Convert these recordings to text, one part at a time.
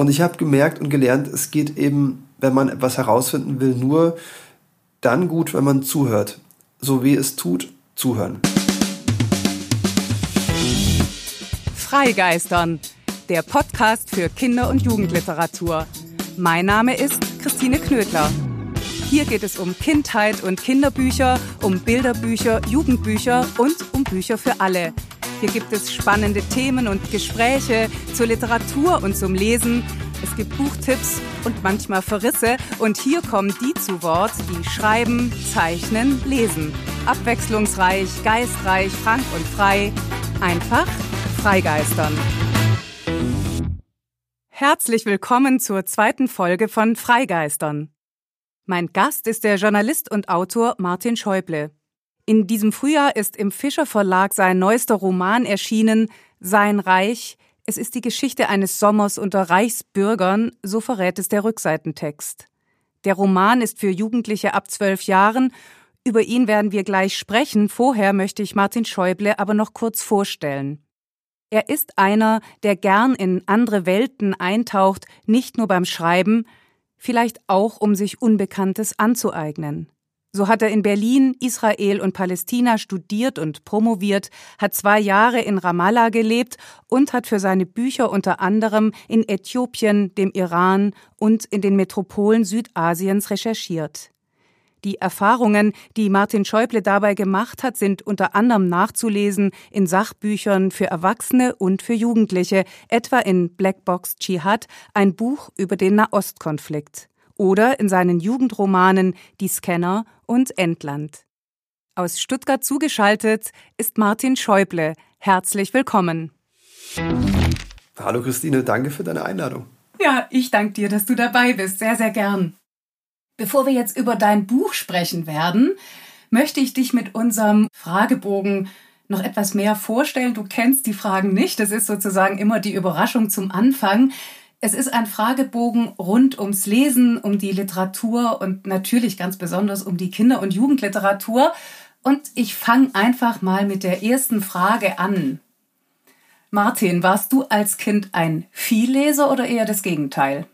Und ich habe gemerkt und gelernt, es geht eben, wenn man etwas herausfinden will, nur dann gut, wenn man zuhört. So wie es tut, zuhören. Freigeistern, der Podcast für Kinder- und Jugendliteratur. Mein Name ist Christine Knödler. Hier geht es um Kindheit und Kinderbücher, um Bilderbücher, Jugendbücher und um Bücher für alle – hier gibt es spannende Themen und Gespräche zur Literatur und zum Lesen. Es gibt Buchtipps und manchmal Verrisse. Und hier kommen die zu Wort, die schreiben, zeichnen, lesen. Abwechslungsreich, geistreich, frank und frei. Einfach freigeistern. Herzlich willkommen zur zweiten Folge von Freigeistern. Mein Gast ist der Journalist und Autor Martin Schäuble. In diesem Frühjahr ist im Fischer Verlag sein neuester Roman erschienen, Sein Reich. Es ist die Geschichte eines Sommers unter Reichsbürgern, so verrät es der Rückseitentext. Der Roman ist für Jugendliche ab zwölf Jahren. Über ihn werden wir gleich sprechen. Vorher möchte ich Martin Schäuble aber noch kurz vorstellen. Er ist einer, der gern in andere Welten eintaucht, nicht nur beim Schreiben, vielleicht auch um sich Unbekanntes anzueignen. So hat er in Berlin, Israel und Palästina studiert und promoviert, hat zwei Jahre in Ramallah gelebt und hat für seine Bücher unter anderem in Äthiopien, dem Iran und in den Metropolen Südasiens recherchiert. Die Erfahrungen, die Martin Schäuble dabei gemacht hat, sind unter anderem nachzulesen in Sachbüchern für Erwachsene und für Jugendliche, etwa in Blackbox Dschihad, ein Buch über den Nahostkonflikt oder in seinen Jugendromanen Die Scanner und Endland. Aus Stuttgart zugeschaltet ist Martin Schäuble. Herzlich willkommen. Hallo Christine, danke für deine Einladung. Ja, ich danke dir, dass du dabei bist. Sehr, sehr gern. Bevor wir jetzt über dein Buch sprechen werden, möchte ich dich mit unserem Fragebogen noch etwas mehr vorstellen. Du kennst die Fragen nicht. Das ist sozusagen immer die Überraschung zum Anfang. Es ist ein Fragebogen rund ums Lesen, um die Literatur und natürlich ganz besonders um die Kinder- und Jugendliteratur. Und ich fange einfach mal mit der ersten Frage an. Martin, warst du als Kind ein Vielleser oder eher das Gegenteil?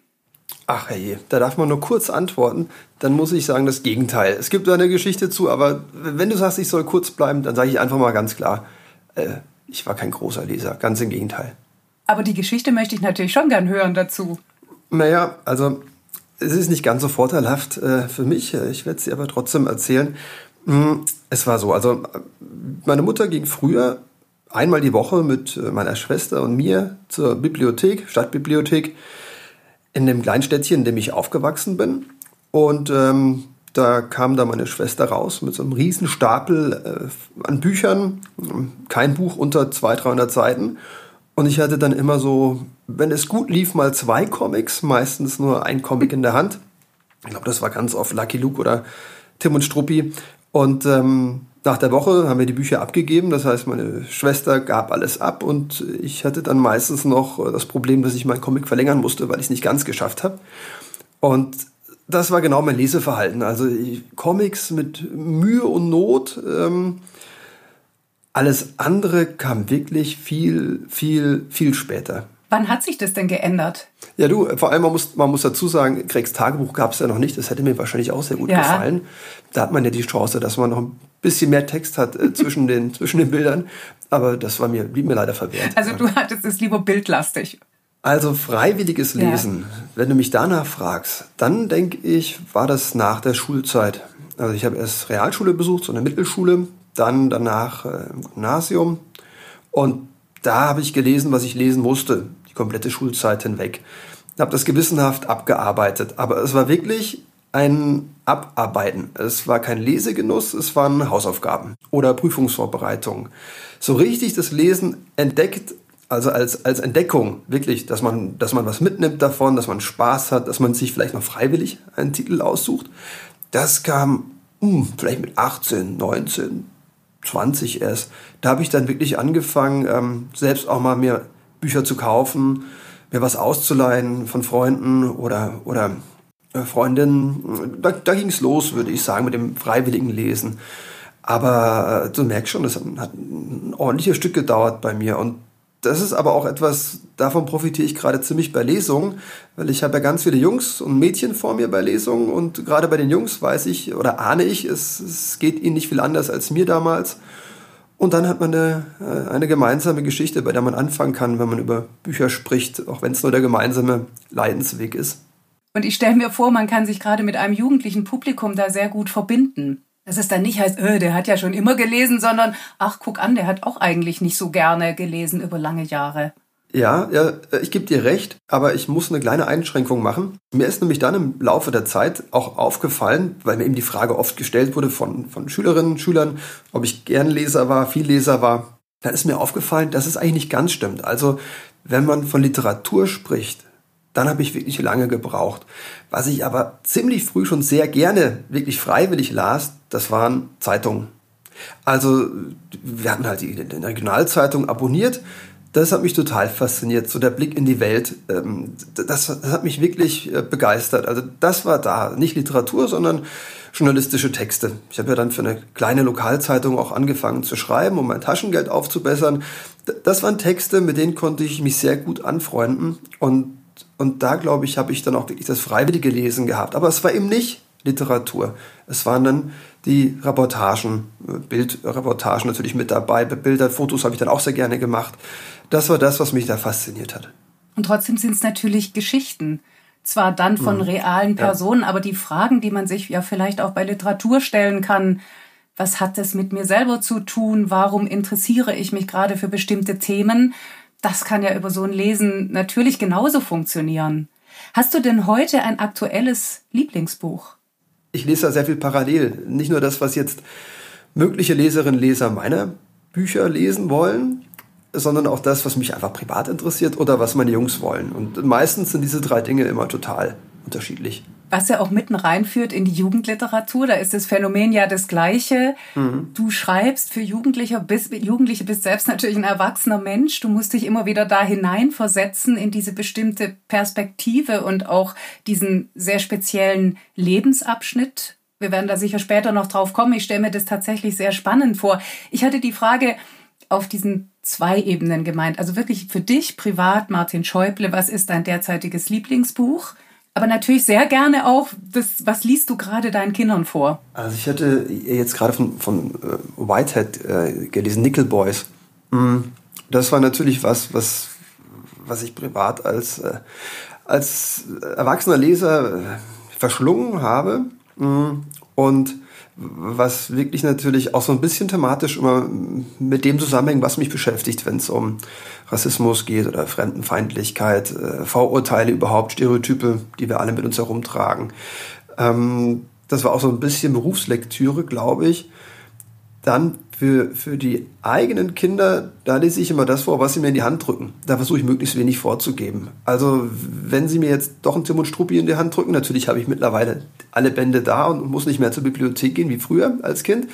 Ach hey, da darf man nur kurz antworten. Dann muss ich sagen das Gegenteil. Es gibt da eine Geschichte zu, aber wenn du sagst, ich soll kurz bleiben, dann sage ich einfach mal ganz klar, äh, ich war kein großer Leser. Ganz im Gegenteil. Aber die Geschichte möchte ich natürlich schon gern hören dazu. Naja, also es ist nicht ganz so vorteilhaft äh, für mich. Ich werde sie aber trotzdem erzählen. Hm, es war so, also meine Mutter ging früher einmal die Woche mit äh, meiner Schwester und mir zur Bibliothek, Stadtbibliothek, in dem kleinen Städtchen, in dem ich aufgewachsen bin. Und ähm, da kam da meine Schwester raus mit so einem riesen Stapel äh, an Büchern, kein Buch unter 200, 300 Seiten. Und ich hatte dann immer so, wenn es gut lief, mal zwei Comics, meistens nur ein Comic in der Hand. Ich glaube, das war ganz oft Lucky Luke oder Tim und Struppi. Und ähm, nach der Woche haben wir die Bücher abgegeben. Das heißt, meine Schwester gab alles ab und ich hatte dann meistens noch das Problem, dass ich meinen Comic verlängern musste, weil ich es nicht ganz geschafft habe. Und das war genau mein Leseverhalten. Also Comics mit Mühe und Not. Ähm, alles andere kam wirklich viel, viel, viel später. Wann hat sich das denn geändert? Ja, du, vor allem, man muss, man muss dazu sagen, Gregs Tagebuch gab es ja noch nicht. Das hätte mir wahrscheinlich auch sehr gut ja. gefallen. Da hat man ja die Chance, dass man noch ein bisschen mehr Text hat äh, zwischen, den, zwischen den Bildern. Aber das war mir, blieb mir leider verwehrt. Also du hattest es lieber bildlastig. Also freiwilliges Lesen, ja. wenn du mich danach fragst, dann denke ich, war das nach der Schulzeit. Also ich habe erst Realschule besucht, so eine Mittelschule, dann danach äh, im Gymnasium. Und da habe ich gelesen, was ich lesen musste, die komplette Schulzeit hinweg. Habe das gewissenhaft abgearbeitet. Aber es war wirklich ein Abarbeiten. Es war kein Lesegenuss, es waren Hausaufgaben oder Prüfungsvorbereitungen. So richtig das Lesen entdeckt, also als, als Entdeckung, wirklich, dass man, dass man was mitnimmt davon, dass man Spaß hat, dass man sich vielleicht noch freiwillig einen Titel aussucht, das kam hm, vielleicht mit 18, 19, 20 erst, da habe ich dann wirklich angefangen, ähm, selbst auch mal mir Bücher zu kaufen, mir was auszuleihen von Freunden oder, oder äh, Freundinnen. Da, da ging es los, würde ich sagen, mit dem freiwilligen Lesen. Aber äh, du merkst schon, das hat ein ordentliches Stück gedauert bei mir. Und das ist aber auch etwas, davon profitiere ich gerade ziemlich bei Lesungen, weil ich habe ja ganz viele Jungs und Mädchen vor mir bei Lesungen und gerade bei den Jungs weiß ich oder ahne ich, es, es geht ihnen nicht viel anders als mir damals. Und dann hat man eine, äh, eine gemeinsame Geschichte, bei der man anfangen kann, wenn man über Bücher spricht, auch wenn es nur der gemeinsame Leidensweg ist. Und ich stelle mir vor, man kann sich gerade mit einem jugendlichen Publikum da sehr gut verbinden. Dass es dann nicht heißt, öh, der hat ja schon immer gelesen, sondern ach, guck an, der hat auch eigentlich nicht so gerne gelesen über lange Jahre. Ja, ja, ich gebe dir recht, aber ich muss eine kleine Einschränkung machen. Mir ist nämlich dann im Laufe der Zeit auch aufgefallen, weil mir eben die Frage oft gestellt wurde von, von Schülerinnen, Schülern, ob ich gern Leser war, viel Leser war. Da ist mir aufgefallen, dass es eigentlich nicht ganz stimmt. Also, wenn man von Literatur spricht, dann habe ich wirklich lange gebraucht. Was ich aber ziemlich früh schon sehr gerne, wirklich freiwillig las, das waren Zeitungen. Also wir hatten halt die, Regionalzeitung abonniert. Das hat mich total fasziniert, so der Blick in die Welt. Ähm, das, das hat mich wirklich äh, begeistert. Also das war da, nicht Literatur, sondern journalistische Texte. Ich habe ja dann für eine kleine Lokalzeitung auch angefangen zu schreiben, um mein Taschengeld aufzubessern. Das waren Texte, mit denen konnte ich mich sehr gut anfreunden und und da, glaube ich, habe ich dann auch wirklich das freiwillige Lesen gehabt. Aber es war eben nicht Literatur. Es waren dann die Reportagen, Bildreportagen natürlich mit dabei. Bilder, Fotos habe ich dann auch sehr gerne gemacht. Das war das, was mich da fasziniert hat. Und trotzdem sind es natürlich Geschichten. Zwar dann von mhm. realen Personen, ja. aber die Fragen, die man sich ja vielleicht auch bei Literatur stellen kann, was hat das mit mir selber zu tun? Warum interessiere ich mich gerade für bestimmte Themen? Das kann ja über so ein Lesen natürlich genauso funktionieren. Hast du denn heute ein aktuelles Lieblingsbuch? Ich lese da sehr viel parallel. Nicht nur das, was jetzt mögliche Leserinnen und Leser meiner Bücher lesen wollen, sondern auch das, was mich einfach privat interessiert oder was meine Jungs wollen. Und meistens sind diese drei Dinge immer total unterschiedlich was ja auch mitten reinführt in die Jugendliteratur. Da ist das Phänomen ja das gleiche. Mhm. Du schreibst für Jugendliche, bist, Jugendliche bist selbst natürlich ein erwachsener Mensch. Du musst dich immer wieder da hineinversetzen in diese bestimmte Perspektive und auch diesen sehr speziellen Lebensabschnitt. Wir werden da sicher später noch drauf kommen. Ich stelle mir das tatsächlich sehr spannend vor. Ich hatte die Frage auf diesen zwei Ebenen gemeint. Also wirklich für dich privat, Martin Schäuble, was ist dein derzeitiges Lieblingsbuch? Aber natürlich sehr gerne auch, das, was liest du gerade deinen Kindern vor? Also ich hatte jetzt gerade von, von äh, Whitehead äh, gelesen, Nickel Boys. Mm, das war natürlich was, was, was ich privat als, äh, als erwachsener Leser verschlungen habe. Mm, und was wirklich natürlich auch so ein bisschen thematisch immer mit dem zusammenhängt, was mich beschäftigt, wenn es um Rassismus geht oder Fremdenfeindlichkeit, äh, Vorurteile überhaupt, Stereotype, die wir alle mit uns herumtragen. Ähm, das war auch so ein bisschen Berufslektüre, glaube ich. Dann für, für die eigenen Kinder, da lese ich immer das vor, was sie mir in die Hand drücken. Da versuche ich möglichst wenig vorzugeben. Also wenn sie mir jetzt doch einen Tim und Struppi in die Hand drücken, natürlich habe ich mittlerweile alle Bände da und muss nicht mehr zur Bibliothek gehen wie früher als Kind,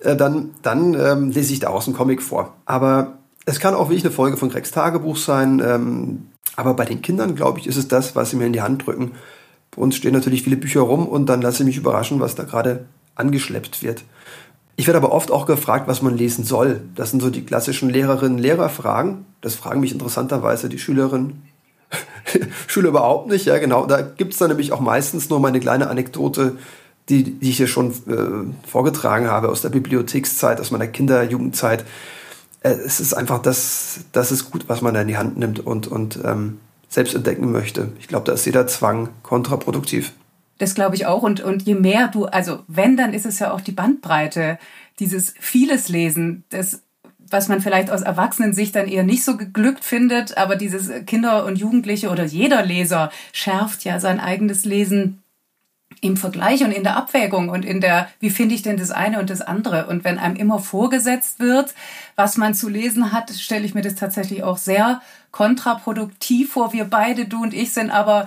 äh, dann, dann ähm, lese ich daraus einen Comic vor. Aber es kann auch wirklich eine Folge von Gregs Tagebuch sein. Ähm, aber bei den Kindern, glaube ich, ist es das, was sie mir in die Hand drücken. Bei uns stehen natürlich viele Bücher rum und dann lasse ich mich überraschen, was da gerade angeschleppt wird. Ich werde aber oft auch gefragt, was man lesen soll. Das sind so die klassischen Lehrerinnen-Lehrer-Fragen. Das fragen mich interessanterweise die Schülerinnen. Schüler überhaupt nicht, ja genau. Da gibt es dann nämlich auch meistens nur meine kleine Anekdote, die, die ich hier schon äh, vorgetragen habe aus der Bibliothekszeit, aus meiner Kinder-, Jugendzeit. Äh, es ist einfach das, das ist gut, was man da in die Hand nimmt und, und ähm, selbst entdecken möchte. Ich glaube, da ist jeder Zwang kontraproduktiv. Das glaube ich auch. Und, und je mehr du, also wenn, dann ist es ja auch die Bandbreite, dieses vieles Lesen, das, was man vielleicht aus Erwachsenensicht dann eher nicht so geglückt findet, aber dieses Kinder und Jugendliche oder jeder Leser schärft ja sein eigenes Lesen im Vergleich und in der Abwägung und in der, wie finde ich denn das eine und das andere? Und wenn einem immer vorgesetzt wird, was man zu lesen hat, stelle ich mir das tatsächlich auch sehr kontraproduktiv vor. Wir beide, du und ich, sind aber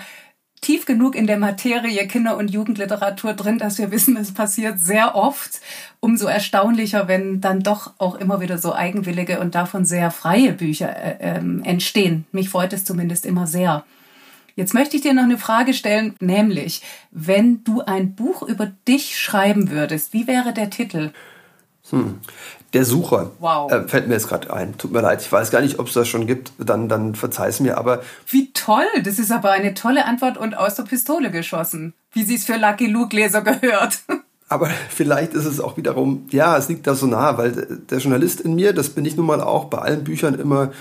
tief genug in der Materie Kinder- und Jugendliteratur drin, dass wir wissen, es passiert sehr oft. Umso erstaunlicher, wenn dann doch auch immer wieder so eigenwillige und davon sehr freie Bücher äh, äh, entstehen. Mich freut es zumindest immer sehr. Jetzt möchte ich dir noch eine Frage stellen, nämlich, wenn du ein Buch über dich schreiben würdest, wie wäre der Titel? Hm. Der Sucher. Wow. Äh, fällt mir jetzt gerade ein. Tut mir leid. Ich weiß gar nicht, ob es das schon gibt. Dann, dann verzeih es mir. Aber Wie toll. Das ist aber eine tolle Antwort und aus der Pistole geschossen. Wie sie es für Lucky Luke-Leser gehört. Aber vielleicht ist es auch wiederum, ja, es liegt da so nah, weil der Journalist in mir, das bin ich nun mal auch bei allen Büchern immer,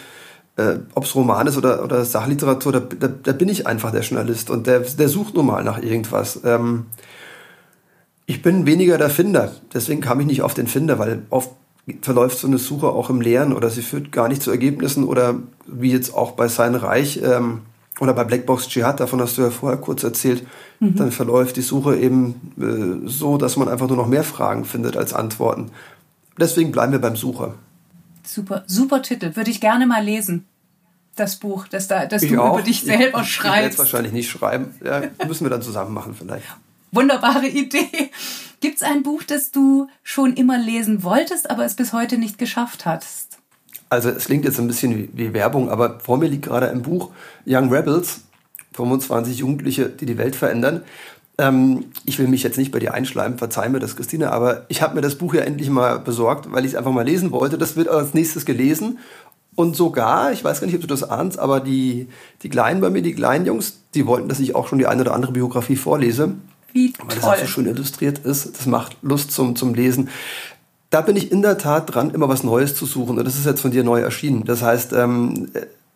äh, ob es Roman ist oder, oder Sachliteratur, da, da, da, bin ich einfach der Journalist und der, der sucht nun mal nach irgendwas. Ähm, ich bin weniger der Finder, deswegen kam ich nicht auf den Finder, weil oft verläuft so eine Suche auch im Leeren oder sie führt gar nicht zu Ergebnissen oder wie jetzt auch bei Sein Reich, ähm, oder bei Blackbox Jihad, davon hast du ja vorher kurz erzählt, mhm. dann verläuft die Suche eben äh, so, dass man einfach nur noch mehr Fragen findet als Antworten. Deswegen bleiben wir beim Sucher. Super, super Titel. Würde ich gerne mal lesen. Das Buch, das, da, das du auch. über dich selber ich, schreibst. Ich werde es wahrscheinlich nicht schreiben. Ja, müssen wir dann zusammen machen vielleicht. Wunderbare Idee. Gibt es ein Buch, das du schon immer lesen wolltest, aber es bis heute nicht geschafft hast? Also es klingt jetzt ein bisschen wie, Werbung, aber vor mir liegt gerade ein Buch Young Rebels, 25 Jugendliche, die die Welt verändern. Ähm, ich will mich jetzt nicht bei dir einschleimen, verzeih mir das, Christine, aber ich habe mir das Buch ja endlich mal besorgt, weil ich es einfach mal lesen wollte. Das wird als nächstes gelesen. Und sogar, ich weiß gar nicht, ob du das ahnst, aber die, die Kleinen bei mir, die kleinen Jungs, die wollten, dass ich auch schon die eine oder andere Biografie vorlese. Wie toll. Weil das auch so schön illustriert ist. Das macht Lust zum, zum Lesen da bin ich in der Tat dran, immer was Neues zu suchen. Und das ist jetzt von dir neu erschienen. Das heißt, ähm,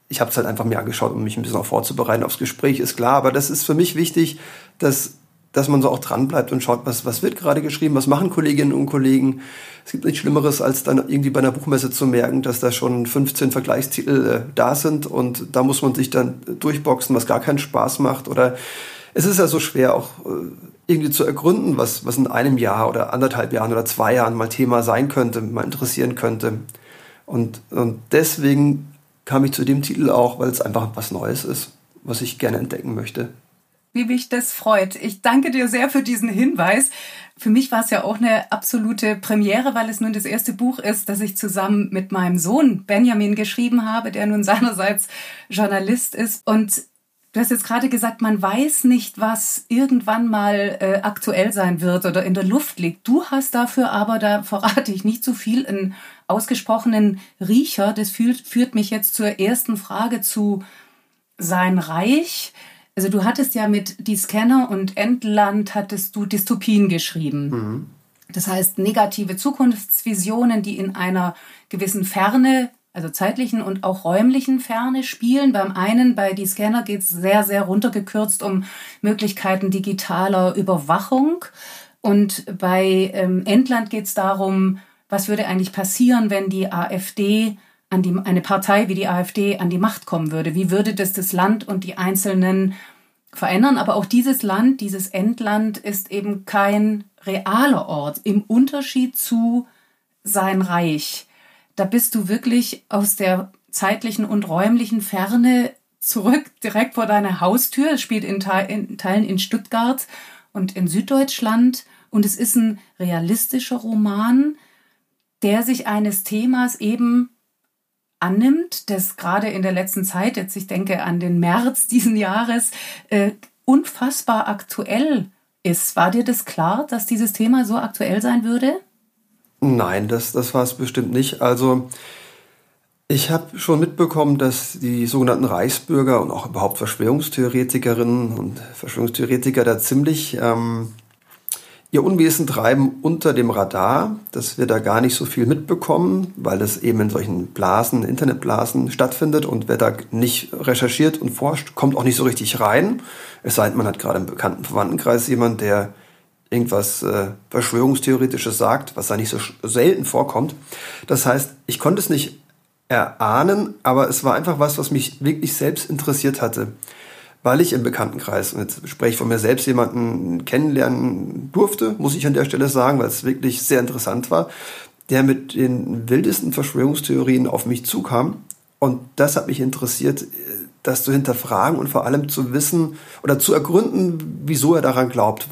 ich habe es halt einfach mir angeschaut, um mich ein bisschen auch vorzubereiten aufs Gespräch, ist klar. Aber das ist für mich wichtig, dass, dass man so auch dran bleibt und schaut, was, was wird gerade geschrieben, was machen Kolleginnen und Kollegen. Es gibt nichts Schlimmeres, als dann irgendwie bei einer Buchmesse zu merken, dass da schon 15 Vergleichstitel äh, da sind und da muss man sich dann durchboxen, was gar keinen Spaß macht. Oder es ist ja so schwer, auch äh, irgendwie zu ergründen, was, was in einem Jahr oder anderthalb Jahren oder zwei Jahren mal Thema sein könnte, mal interessieren könnte. Und, und deswegen kam ich zu dem Titel auch, weil es einfach was Neues ist, was ich gerne entdecken möchte. Wie mich das freut. Ich danke dir sehr für diesen Hinweis. Für mich war es ja auch eine absolute Premiere, weil es nun das erste Buch ist, das ich zusammen mit meinem Sohn Benjamin geschrieben habe, der nun seinerseits Journalist ist. Und Du hast jetzt gerade gesagt, man weiß nicht, was irgendwann mal äh, aktuell sein wird oder in der Luft liegt. Du hast dafür aber, da verrate ich nicht so viel, einen ausgesprochenen Riecher. Das führt, führt mich jetzt zur ersten Frage zu sein Reich. Also du hattest ja mit Die Scanner und Endland hattest du Dystopien geschrieben. Mhm. Das heißt negative Zukunftsvisionen, die in einer gewissen Ferne also zeitlichen und auch räumlichen Ferne spielen. Beim einen, bei die Scanner geht es sehr, sehr runtergekürzt um Möglichkeiten digitaler Überwachung. Und bei ähm, Endland geht es darum, was würde eigentlich passieren, wenn die AfD an die, eine Partei wie die AfD an die Macht kommen würde? Wie würde das das Land und die Einzelnen verändern? Aber auch dieses Land, dieses Endland ist eben kein realer Ort im Unterschied zu sein Reich da bist du wirklich aus der zeitlichen und räumlichen Ferne zurück, direkt vor deiner Haustür. Es spielt in, in Teilen in Stuttgart und in Süddeutschland. Und es ist ein realistischer Roman, der sich eines Themas eben annimmt, das gerade in der letzten Zeit, jetzt ich denke an den März diesen Jahres, äh, unfassbar aktuell ist. War dir das klar, dass dieses Thema so aktuell sein würde? Nein, das, das war es bestimmt nicht. Also ich habe schon mitbekommen, dass die sogenannten Reichsbürger und auch überhaupt Verschwörungstheoretikerinnen und Verschwörungstheoretiker da ziemlich ähm, ihr Unwesen treiben unter dem Radar, dass wir da gar nicht so viel mitbekommen, weil es eben in solchen Blasen, Internetblasen stattfindet und wer da nicht recherchiert und forscht, kommt auch nicht so richtig rein. Es sei denn, man hat gerade im bekannten Verwandtenkreis jemand, der irgendwas äh, Verschwörungstheoretisches sagt, was da nicht so selten vorkommt. Das heißt, ich konnte es nicht erahnen, aber es war einfach was, was mich wirklich selbst interessiert hatte. Weil ich im Bekanntenkreis, und jetzt spreche ich von mir selbst, jemanden kennenlernen durfte, muss ich an der Stelle sagen, weil es wirklich sehr interessant war, der mit den wildesten Verschwörungstheorien auf mich zukam. Und das hat mich interessiert, das zu hinterfragen und vor allem zu wissen oder zu ergründen, wieso er daran glaubt,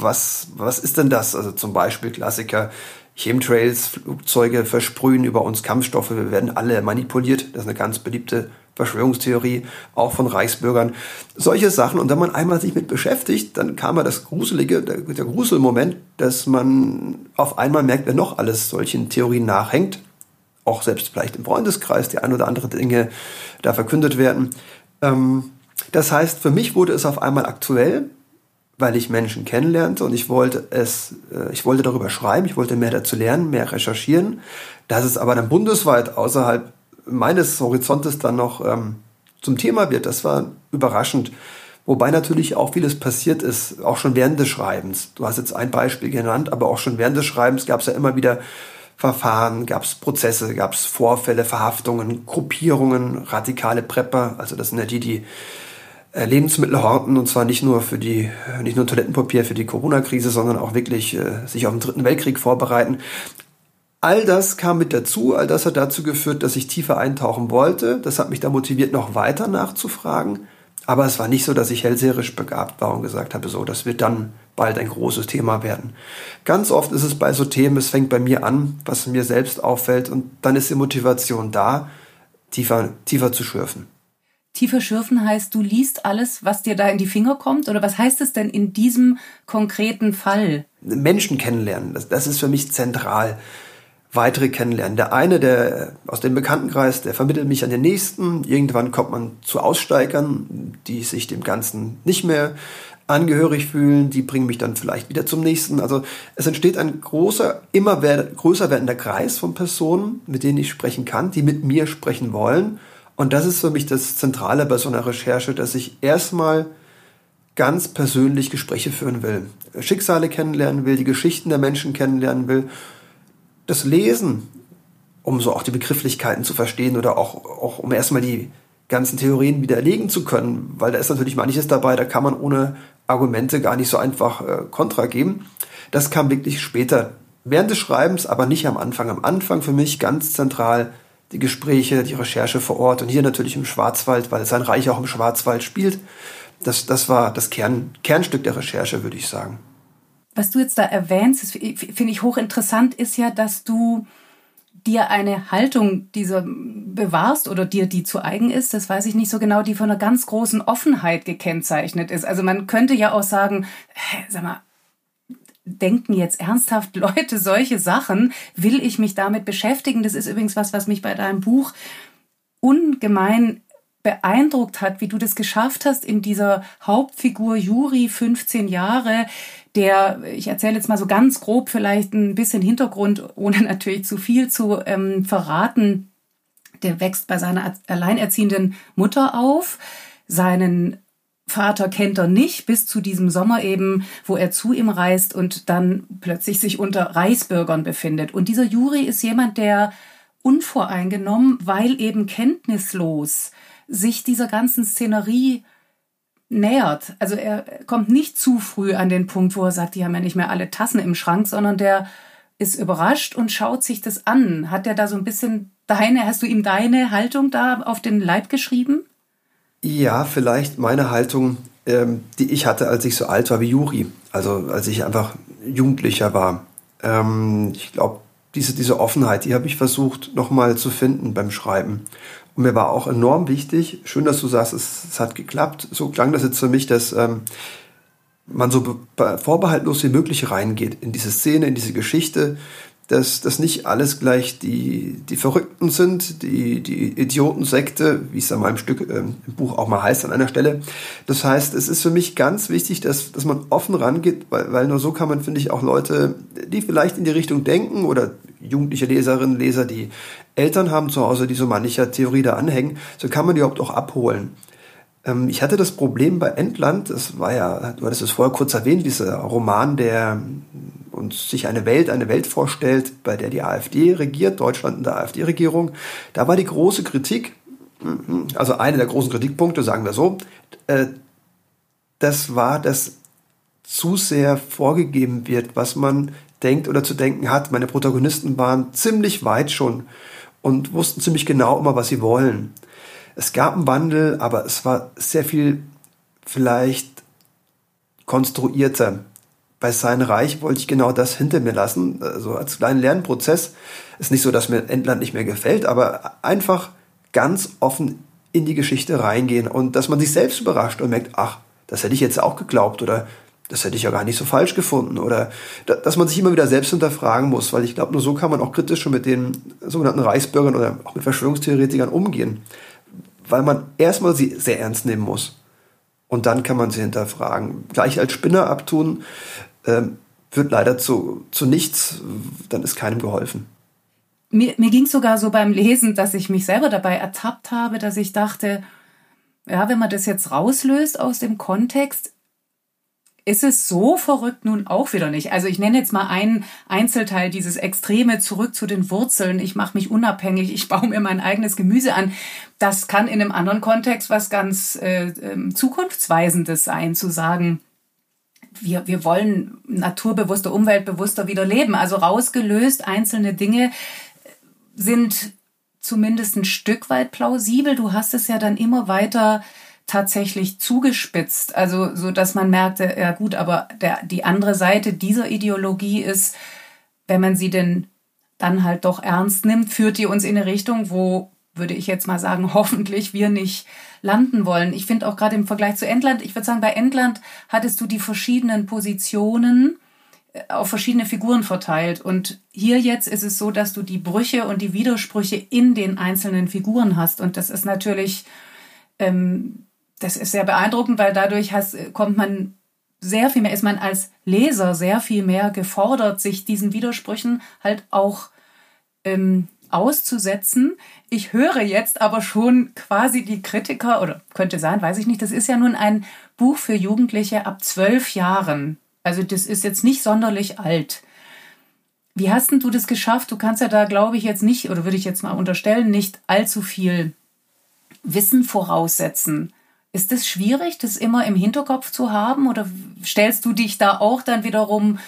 was, was ist denn das? Also zum Beispiel Klassiker, Chemtrails, Flugzeuge versprühen über uns Kampfstoffe, wir werden alle manipuliert. Das ist eine ganz beliebte Verschwörungstheorie, auch von Reichsbürgern. Solche Sachen. Und wenn man einmal sich mit beschäftigt, dann kam ja das Gruselige, der, der Gruselmoment, dass man auf einmal merkt, wer noch alles solchen Theorien nachhängt. Auch selbst vielleicht im Freundeskreis, die ein oder andere Dinge da verkündet werden. Ähm, das heißt, für mich wurde es auf einmal aktuell, weil ich Menschen kennenlernte und ich wollte es, äh, ich wollte darüber schreiben, ich wollte mehr dazu lernen, mehr recherchieren. Dass es aber dann bundesweit außerhalb meines Horizontes dann noch ähm, zum Thema wird. Das war überraschend. Wobei natürlich auch vieles passiert ist, auch schon während des Schreibens. Du hast jetzt ein Beispiel genannt, aber auch schon während des Schreibens gab es ja immer wieder Verfahren, gab es Prozesse, gab es Vorfälle, Verhaftungen, Gruppierungen, radikale Prepper. Also das sind ja die, die äh, Lebensmittel horten und zwar nicht nur für die, nicht nur Toilettenpapier für die Corona-Krise, sondern auch wirklich äh, sich auf den Dritten Weltkrieg vorbereiten. All das kam mit dazu, all das hat dazu geführt, dass ich tiefer eintauchen wollte. Das hat mich da motiviert, noch weiter nachzufragen. Aber es war nicht so, dass ich hellseherisch begabt war und gesagt habe, so, das wird dann bald ein großes Thema werden. Ganz oft ist es bei so Themen, es fängt bei mir an, was mir selbst auffällt und dann ist die Motivation da, tiefer, tiefer zu schürfen. Tiefer schürfen heißt, du liest alles, was dir da in die Finger kommt? Oder was heißt es denn in diesem konkreten Fall? Menschen kennenlernen, das, das ist für mich zentral weitere kennenlernen. Der eine, der aus dem Bekanntenkreis, der vermittelt mich an den nächsten. Irgendwann kommt man zu Aussteigern, die sich dem Ganzen nicht mehr angehörig fühlen. Die bringen mich dann vielleicht wieder zum nächsten. Also es entsteht ein großer, immer größer werdender Kreis von Personen, mit denen ich sprechen kann, die mit mir sprechen wollen. Und das ist für mich das Zentrale bei so einer Recherche, dass ich erstmal ganz persönlich Gespräche führen will, Schicksale kennenlernen will, die Geschichten der Menschen kennenlernen will das Lesen, um so auch die Begrifflichkeiten zu verstehen oder auch, auch um erstmal die ganzen Theorien widerlegen zu können, weil da ist natürlich manches dabei, da kann man ohne Argumente gar nicht so einfach äh, Kontra geben. Das kam wirklich später, während des Schreibens, aber nicht am Anfang. Am Anfang für mich ganz zentral die Gespräche, die Recherche vor Ort und hier natürlich im Schwarzwald, weil sein Reich auch im Schwarzwald spielt. Das, das war das Kern, Kernstück der Recherche, würde ich sagen was du jetzt da erwähnst, finde ich hochinteressant, ist ja, dass du dir eine Haltung dieser bewahrst oder dir die zu eigen ist, das weiß ich nicht so genau, die von einer ganz großen Offenheit gekennzeichnet ist. Also man könnte ja auch sagen, hä, sag mal, denken jetzt ernsthaft Leute solche Sachen? Will ich mich damit beschäftigen? Das ist übrigens was, was mich bei deinem Buch ungemein beeindruckt hat, wie du das geschafft hast, in dieser Hauptfigur Juri 15 Jahre der, ich erzähle jetzt mal so ganz grob vielleicht ein bisschen Hintergrund, ohne natürlich zu viel zu ähm, verraten. Der wächst bei seiner alleinerziehenden Mutter auf. Seinen Vater kennt er nicht bis zu diesem Sommer eben, wo er zu ihm reist und dann plötzlich sich unter Reichsbürgern befindet. Und dieser Juri ist jemand, der unvoreingenommen, weil eben kenntnislos sich dieser ganzen Szenerie nähert. Also er kommt nicht zu früh an den Punkt, wo er sagt, die haben ja nicht mehr alle Tassen im Schrank, sondern der ist überrascht und schaut sich das an. Hat er da so ein bisschen deine, hast du ihm deine Haltung da auf den Leib geschrieben? Ja, vielleicht meine Haltung, ähm, die ich hatte, als ich so alt war wie Juri. Also als ich einfach Jugendlicher war. Ähm, ich glaube, diese, diese Offenheit, die habe ich versucht nochmal zu finden beim Schreiben. Und mir war auch enorm wichtig, schön, dass du sagst, es, es hat geklappt. So klang das jetzt für mich, dass ähm, man so vorbehaltlos wie möglich reingeht in diese Szene, in diese Geschichte, dass das nicht alles gleich die, die Verrückten sind, die, die Idiotensekte, wie es an meinem Stück ähm, im Buch auch mal heißt an einer Stelle. Das heißt, es ist für mich ganz wichtig, dass, dass man offen rangeht, weil, weil nur so kann man, finde ich, auch Leute, die vielleicht in die Richtung denken oder jugendliche Leserinnen, Leser, die Eltern haben zu Hause, die so mancher Theorie da anhängen, so kann man die überhaupt auch abholen. Ähm, ich hatte das Problem bei Endland, das war ja, du hattest es vorher kurz erwähnt, dieser Roman, der uns sich eine Welt, eine Welt vorstellt, bei der die AfD regiert, Deutschland in der AfD-Regierung. Da war die große Kritik, also eine der großen Kritikpunkte, sagen wir so, äh, das war, dass zu sehr vorgegeben wird, was man denkt oder zu denken hat. Meine Protagonisten waren ziemlich weit schon und wussten ziemlich genau immer, was sie wollen. Es gab einen Wandel, aber es war sehr viel vielleicht konstruierter. Bei Sein Reich wollte ich genau das hinter mir lassen, also als kleinen Lernprozess. Ist nicht so, dass mir Endland nicht mehr gefällt, aber einfach ganz offen in die Geschichte reingehen und dass man sich selbst überrascht und merkt, ach, das hätte ich jetzt auch geglaubt oder das hätte ich ja gar nicht so falsch gefunden oder dass man sich immer wieder selbst hinterfragen muss, weil ich glaube, nur so kann man auch kritisch schon mit den sogenannten Reichsbürgern oder auch mit Verschwörungstheoretikern umgehen, weil man erstmal sie sehr ernst nehmen muss und dann kann man sie hinterfragen. Gleich als Spinner abtun wird leider zu, zu nichts, dann ist keinem geholfen. Mir, mir ging es sogar so beim Lesen, dass ich mich selber dabei ertappt habe, dass ich dachte, ja, wenn man das jetzt rauslöst aus dem Kontext, ist es so verrückt nun auch wieder nicht. Also ich nenne jetzt mal einen Einzelteil, dieses Extreme zurück zu den Wurzeln. Ich mache mich unabhängig, ich baue mir mein eigenes Gemüse an. Das kann in einem anderen Kontext was ganz äh, ähm, zukunftsweisendes sein, zu sagen, wir, wir wollen naturbewusster, umweltbewusster wieder leben. Also rausgelöst einzelne Dinge sind zumindest ein Stück weit plausibel. Du hast es ja dann immer weiter tatsächlich zugespitzt. Also so, dass man merkte, ja gut, aber der, die andere Seite dieser Ideologie ist, wenn man sie denn dann halt doch ernst nimmt, führt die uns in eine Richtung, wo, würde ich jetzt mal sagen, hoffentlich wir nicht landen wollen. Ich finde auch gerade im Vergleich zu Endland, ich würde sagen, bei Endland hattest du die verschiedenen Positionen äh, auf verschiedene Figuren verteilt. Und hier jetzt ist es so, dass du die Brüche und die Widersprüche in den einzelnen Figuren hast. Und das ist natürlich ähm, das ist sehr beeindruckend, weil dadurch has, kommt man sehr viel mehr, ist man als Leser sehr viel mehr gefordert, sich diesen Widersprüchen halt auch ähm, auszusetzen. Ich höre jetzt aber schon quasi die Kritiker, oder könnte sein, weiß ich nicht, das ist ja nun ein Buch für Jugendliche ab zwölf Jahren. Also das ist jetzt nicht sonderlich alt. Wie hast denn du das geschafft? Du kannst ja da, glaube ich, jetzt nicht, oder würde ich jetzt mal unterstellen, nicht allzu viel Wissen voraussetzen. Ist es schwierig, das immer im Hinterkopf zu haben? Oder stellst du dich da auch dann wiederum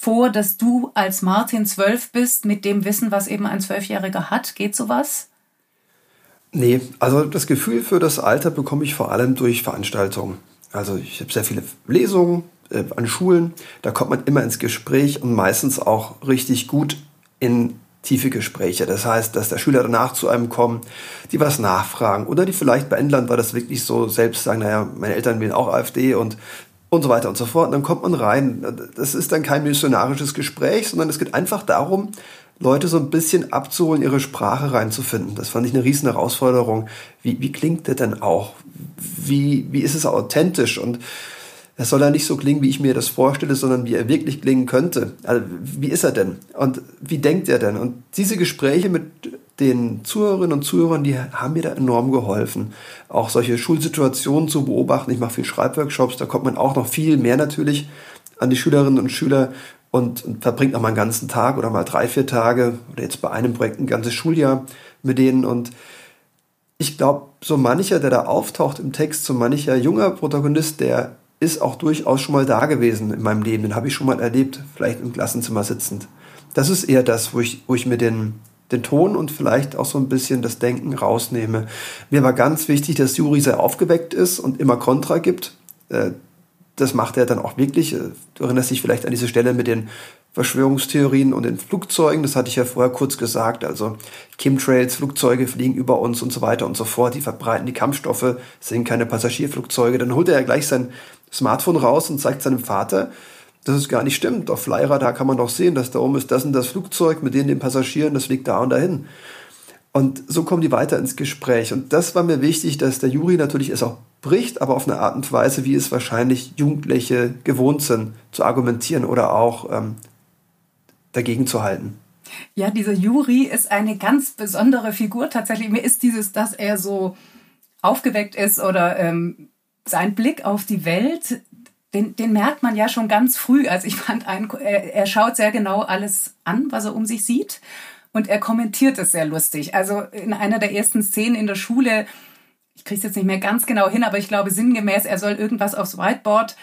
vor, dass du als Martin zwölf bist mit dem Wissen, was eben ein Zwölfjähriger hat? Geht sowas? Nee, also das Gefühl für das Alter bekomme ich vor allem durch Veranstaltungen. Also ich habe sehr viele Lesungen äh, an Schulen, da kommt man immer ins Gespräch und meistens auch richtig gut in tiefe Gespräche. Das heißt, dass der Schüler danach zu einem kommen, die was nachfragen oder die vielleicht bei Endland war das wirklich so selbst sagen, naja, meine Eltern wählen auch AfD und und so weiter und so fort. Und dann kommt man rein. Das ist dann kein missionarisches Gespräch, sondern es geht einfach darum, Leute so ein bisschen abzuholen, ihre Sprache reinzufinden. Das fand ich eine riesen Herausforderung. Wie, wie klingt der denn auch? Wie, wie ist es authentisch? Und es soll ja nicht so klingen, wie ich mir das vorstelle, sondern wie er wirklich klingen könnte. Also, wie ist er denn? Und wie denkt er denn? Und diese Gespräche mit den Zuhörerinnen und Zuhörern, die haben mir da enorm geholfen. Auch solche Schulsituationen zu beobachten. Ich mache viel Schreibworkshops, da kommt man auch noch viel mehr natürlich an die Schülerinnen und Schüler und, verbringt auch mal einen ganzen Tag oder mal drei, vier Tage oder jetzt bei einem Projekt ein ganzes Schuljahr mit denen und ich glaube, so mancher, der da auftaucht im Text, so mancher junger Protagonist, der ist auch durchaus schon mal da gewesen in meinem Leben. Den habe ich schon mal erlebt, vielleicht im Klassenzimmer sitzend. Das ist eher das, wo ich, wo ich mir den, den Ton und vielleicht auch so ein bisschen das Denken rausnehme. Mir war ganz wichtig, dass Juri sehr aufgeweckt ist und immer Kontra gibt. Äh, das macht er dann auch wirklich. Äh, du erinnerst dich vielleicht an diese Stelle mit den Verschwörungstheorien und den Flugzeugen. Das hatte ich ja vorher kurz gesagt. Also Chemtrails, Flugzeuge fliegen über uns und so weiter und so fort. Die verbreiten die Kampfstoffe, sind keine Passagierflugzeuge. Dann holt er ja gleich sein Smartphone raus und zeigt seinem Vater, dass es gar nicht stimmt. Auf Flyradar kann man doch sehen, dass da oben ist das und das Flugzeug mit denen den Passagieren, das fliegt da und dahin. Und so kommen die weiter ins Gespräch. Und das war mir wichtig, dass der Juri natürlich es auch bricht, aber auf eine Art und Weise, wie es wahrscheinlich Jugendliche gewohnt sind, zu argumentieren oder auch ähm, dagegen zu halten. Ja, dieser Juri ist eine ganz besondere Figur tatsächlich. Mir ist dieses, dass er so aufgeweckt ist oder ähm, sein Blick auf die Welt, den, den merkt man ja schon ganz früh. Also ich fand, ein, er, er schaut sehr genau alles an, was er um sich sieht. Und er kommentiert es sehr lustig. Also in einer der ersten Szenen in der Schule, ich kriege es jetzt nicht mehr ganz genau hin, aber ich glaube sinngemäß, er soll irgendwas aufs Whiteboard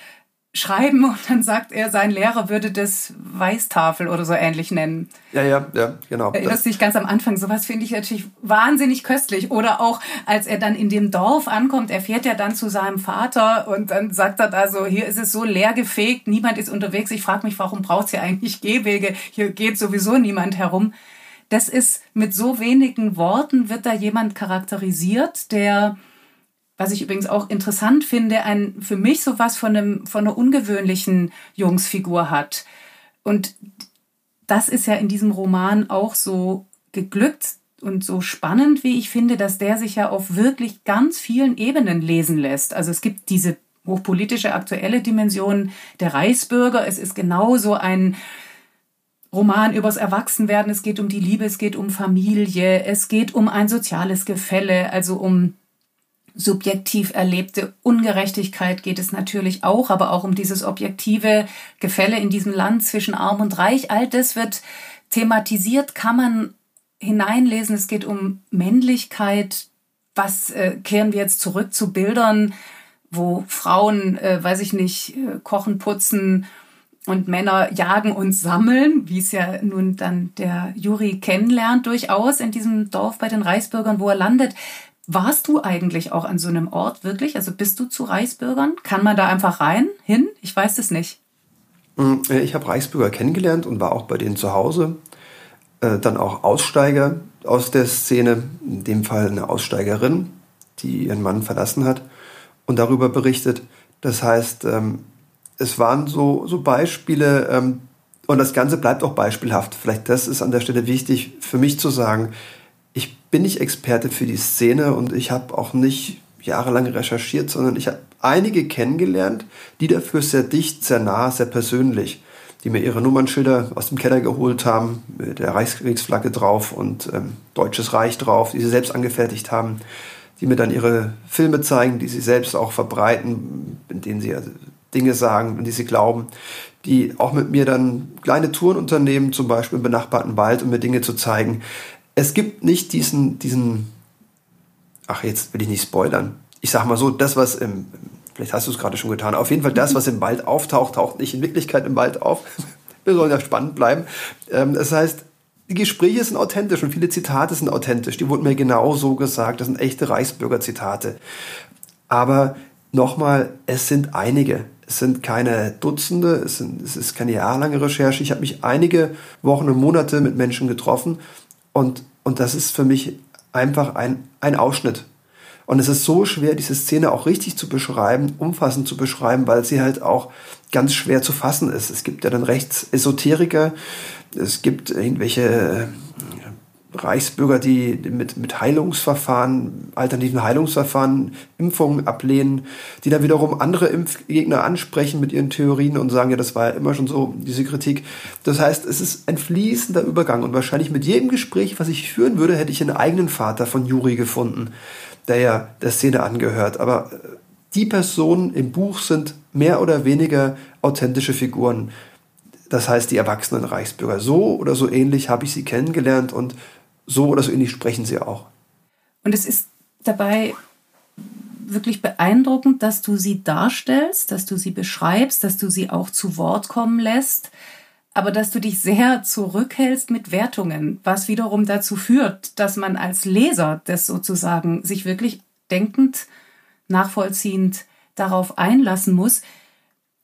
schreiben und dann sagt er, sein Lehrer würde das Weißtafel oder so ähnlich nennen. Ja, ja, ja, genau. Erinnerst du dich ganz am Anfang? Sowas finde ich natürlich wahnsinnig köstlich. Oder auch, als er dann in dem Dorf ankommt, er fährt ja dann zu seinem Vater und dann sagt er da so, hier ist es so leer gefegt, niemand ist unterwegs. Ich frage mich, warum braucht es hier eigentlich Gehwege? Hier geht sowieso niemand herum. das ist mit so wenigen Worten wird da jemand charakterisiert, der was ich übrigens auch interessant finde, ein für mich sowas von einem von einer ungewöhnlichen Jungsfigur hat. Und das ist ja in diesem Roman auch so geglückt und so spannend, wie ich finde, dass der sich ja auf wirklich ganz vielen Ebenen lesen lässt. Also es gibt diese hochpolitische aktuelle Dimension der Reichsbürger. Es ist genauso ein Roman übers Erwachsenwerden. Es geht um die Liebe, es geht um Familie, es geht um ein soziales Gefälle, also um subjektiv erlebte Ungerechtigkeit geht es natürlich auch, aber auch um dieses objektive Gefälle in diesem Land zwischen Arm und Reich. All das wird thematisiert, kann man hineinlesen. Es geht um Männlichkeit. Was äh, kehren wir jetzt zurück zu Bildern, wo Frauen, äh, weiß ich nicht, äh, kochen, putzen und Männer jagen und sammeln, wie es ja nun dann der Juri kennenlernt durchaus in diesem Dorf bei den Reichsbürgern, wo er landet. Warst du eigentlich auch an so einem Ort wirklich? Also bist du zu Reichsbürgern? Kann man da einfach rein, hin? Ich weiß es nicht. Mm, äh, ich habe Reichsbürger kennengelernt und war auch bei denen zu Hause. Äh, dann auch Aussteiger aus der Szene, in dem Fall eine Aussteigerin, die ihren Mann verlassen hat und darüber berichtet. Das heißt, ähm, es waren so, so Beispiele ähm, und das Ganze bleibt auch beispielhaft. Vielleicht das ist an der Stelle wichtig für mich zu sagen bin nicht Experte für die Szene und ich habe auch nicht jahrelang recherchiert, sondern ich habe einige kennengelernt, die dafür sehr dicht, sehr nah, sehr persönlich, die mir ihre Nummernschilder aus dem Keller geholt haben, mit der Reichskriegsflagge drauf und ähm, Deutsches Reich drauf, die sie selbst angefertigt haben, die mir dann ihre Filme zeigen, die sie selbst auch verbreiten, in denen sie Dinge sagen, in die sie glauben, die auch mit mir dann kleine Touren unternehmen, zum Beispiel im benachbarten Wald, um mir Dinge zu zeigen, es gibt nicht diesen, diesen, ach, jetzt will ich nicht spoilern. Ich sag mal so, das, was im, vielleicht hast du es gerade schon getan, auf jeden Fall das, was im Wald auftaucht, taucht nicht in Wirklichkeit im Wald auf. Wir sollen ja spannend bleiben. Ähm, das heißt, die Gespräche sind authentisch und viele Zitate sind authentisch. Die wurden mir genau so gesagt. Das sind echte Reichsbürger-Zitate. Aber nochmal, es sind einige. Es sind keine Dutzende, es, sind, es ist keine jahrelange Recherche. Ich habe mich einige Wochen und Monate mit Menschen getroffen und, und das ist für mich einfach ein, ein Ausschnitt. Und es ist so schwer, diese Szene auch richtig zu beschreiben, umfassend zu beschreiben, weil sie halt auch ganz schwer zu fassen ist. Es gibt ja dann Rechtsesoteriker, es gibt irgendwelche Reichsbürger, die mit, mit Heilungsverfahren, alternativen Heilungsverfahren Impfungen ablehnen, die dann wiederum andere Impfgegner ansprechen mit ihren Theorien und sagen, ja, das war ja immer schon so, diese Kritik. Das heißt, es ist ein fließender Übergang und wahrscheinlich mit jedem Gespräch, was ich führen würde, hätte ich einen eigenen Vater von Juri gefunden, der ja der Szene angehört. Aber äh, die Personen im Buch sind mehr oder weniger authentische Figuren. Das heißt, die erwachsenen Reichsbürger. So oder so ähnlich habe ich sie kennengelernt und so oder so ähnlich sprechen sie auch. Und es ist dabei wirklich beeindruckend, dass du sie darstellst, dass du sie beschreibst, dass du sie auch zu Wort kommen lässt, aber dass du dich sehr zurückhältst mit Wertungen, was wiederum dazu führt, dass man als Leser das sozusagen sich wirklich denkend, nachvollziehend darauf einlassen muss.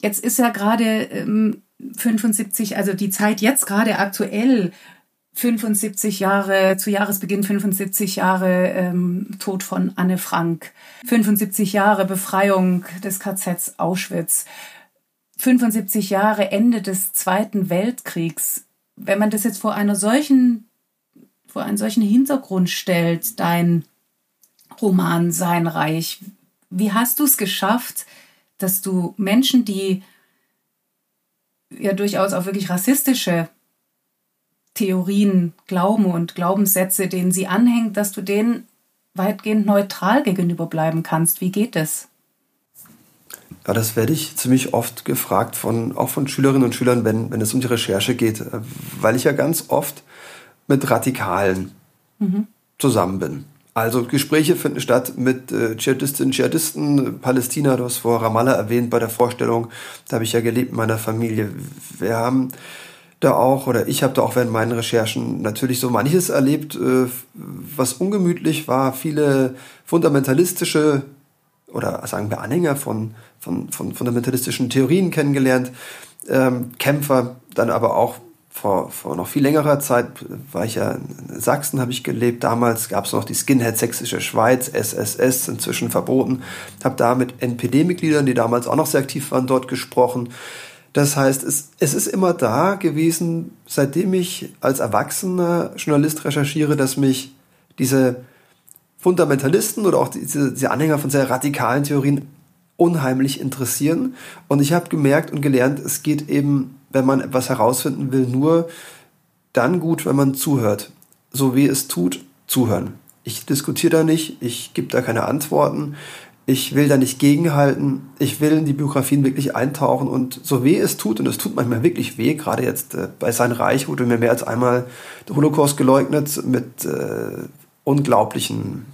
Jetzt ist ja gerade ähm, 75, also die Zeit jetzt gerade aktuell 75 Jahre, zu Jahresbeginn 75 Jahre ähm, Tod von Anne Frank, 75 Jahre Befreiung des KZs Auschwitz, 75 Jahre Ende des Zweiten Weltkriegs. Wenn man das jetzt vor einer solchen, vor einen solchen Hintergrund stellt, dein Roman Sein Reich, wie hast du es geschafft, dass du Menschen, die ja durchaus auch wirklich rassistische Theorien, Glauben und Glaubenssätze, denen sie anhängt, dass du denen weitgehend neutral gegenüber bleiben kannst. Wie geht es? Ja, das werde ich ziemlich oft gefragt, von, auch von Schülerinnen und Schülern, wenn, wenn es um die Recherche geht, äh, weil ich ja ganz oft mit Radikalen mhm. zusammen bin. Also Gespräche finden statt mit äh, Dschihadistinnen, Dschihadisten, Palästina, du hast vor Ramallah erwähnt bei der Vorstellung, da habe ich ja gelebt in meiner Familie. Wir haben da auch, oder ich habe da auch während meinen Recherchen natürlich so manches erlebt, äh, was ungemütlich war. Viele fundamentalistische oder sagen wir Anhänger von, von, von fundamentalistischen Theorien kennengelernt, ähm, Kämpfer, dann aber auch vor, vor noch viel längerer Zeit war ich ja in Sachsen, habe ich gelebt. Damals gab es noch die Skinhead Sächsische Schweiz, SSS, inzwischen verboten. Habe da mit NPD-Mitgliedern, die damals auch noch sehr aktiv waren, dort gesprochen. Das heißt, es, es ist immer da gewesen, seitdem ich als erwachsener Journalist recherchiere, dass mich diese Fundamentalisten oder auch diese, diese Anhänger von sehr radikalen Theorien unheimlich interessieren. Und ich habe gemerkt und gelernt, es geht eben wenn man etwas herausfinden will, nur dann gut, wenn man zuhört. So wie es tut, zuhören. Ich diskutiere da nicht, ich gebe da keine Antworten, ich will da nicht gegenhalten, ich will in die Biografien wirklich eintauchen und so weh es tut, und es tut manchmal wirklich weh, gerade jetzt äh, bei Sein Reich wurde mir mehr als einmal der Holocaust geleugnet mit äh, unglaublichen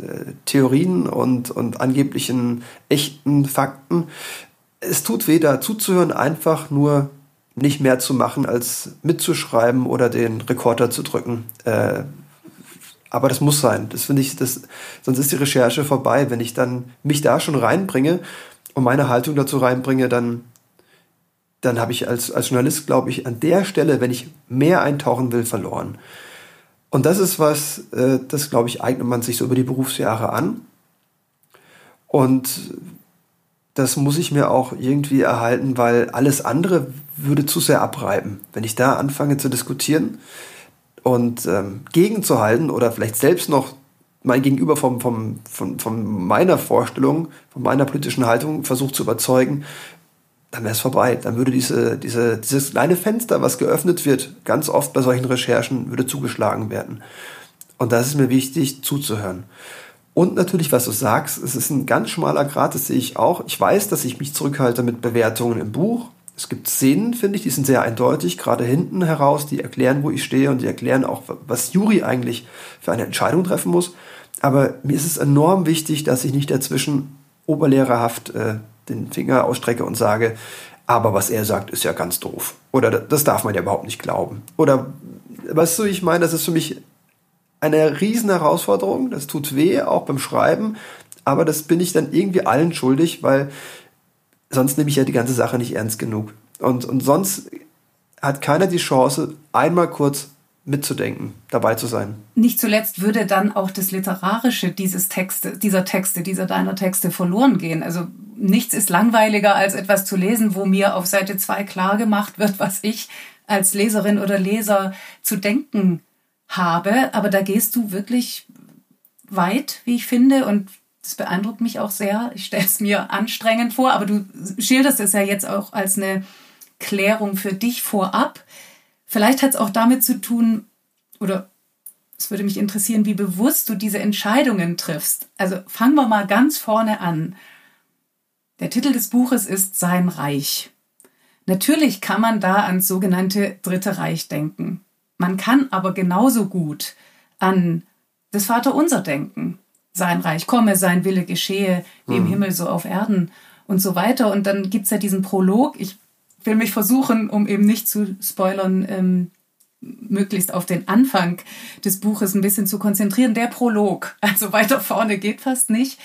äh, Theorien und, und angeblichen echten Fakten. Es tut weh, da zuzuhören, einfach nur nicht mehr zu machen, als mitzuschreiben oder den Rekorder zu drücken. Aber das muss sein. Das finde ich, das, sonst ist die Recherche vorbei. Wenn ich dann mich da schon reinbringe und meine Haltung dazu reinbringe, dann, dann habe ich als, als Journalist, glaube ich, an der Stelle, wenn ich mehr eintauchen will, verloren. Und das ist was, äh, das glaube ich, eignet man sich so über die Berufsjahre an. Und das muss ich mir auch irgendwie erhalten, weil alles andere würde zu sehr abreiben. Wenn ich da anfange zu diskutieren und ähm, gegenzuhalten oder vielleicht selbst noch mein Gegenüber vom, vom, von, von meiner Vorstellung, von meiner politischen Haltung versucht zu überzeugen, dann wäre es vorbei. Dann würde diese, diese, dieses kleine Fenster, was geöffnet wird, ganz oft bei solchen Recherchen, würde zugeschlagen werden. Und das ist mir wichtig, zuzuhören. Und natürlich, was du sagst, es ist ein ganz schmaler Grad, das sehe ich auch. Ich weiß, dass ich mich zurückhalte mit Bewertungen im Buch. Es gibt Szenen, finde ich, die sind sehr eindeutig, gerade hinten heraus, die erklären, wo ich stehe und die erklären auch, was Juri eigentlich für eine Entscheidung treffen muss. Aber mir ist es enorm wichtig, dass ich nicht dazwischen oberlehrerhaft äh, den Finger ausstrecke und sage, aber was er sagt, ist ja ganz doof. Oder das darf man ja überhaupt nicht glauben. Oder weißt du, ich meine, das ist für mich eine riesen Herausforderung. Das tut weh, auch beim Schreiben. Aber das bin ich dann irgendwie allen schuldig, weil sonst nehme ich ja die ganze Sache nicht ernst genug. Und, und sonst hat keiner die Chance, einmal kurz mitzudenken, dabei zu sein. Nicht zuletzt würde dann auch das Literarische dieses Texte, dieser Texte, dieser deiner Texte verloren gehen. Also nichts ist langweiliger, als etwas zu lesen, wo mir auf Seite 2 klar gemacht wird, was ich als Leserin oder Leser zu denken habe. Aber da gehst du wirklich weit, wie ich finde. Und das beeindruckt mich auch sehr. Ich stelle es mir anstrengend vor, aber du schilderst es ja jetzt auch als eine Klärung für dich vorab. Vielleicht hat es auch damit zu tun, oder es würde mich interessieren, wie bewusst du diese Entscheidungen triffst. Also fangen wir mal ganz vorne an. Der Titel des Buches ist Sein Reich. Natürlich kann man da ans sogenannte Dritte Reich denken. Man kann aber genauso gut an das Vaterunser denken. Sein Reich komme, sein Wille geschehe, wie mhm. im Himmel so auf Erden und so weiter. Und dann gibt es ja diesen Prolog. Ich will mich versuchen, um eben nicht zu spoilern, ähm, möglichst auf den Anfang des Buches ein bisschen zu konzentrieren. Der Prolog, also weiter vorne geht fast nicht.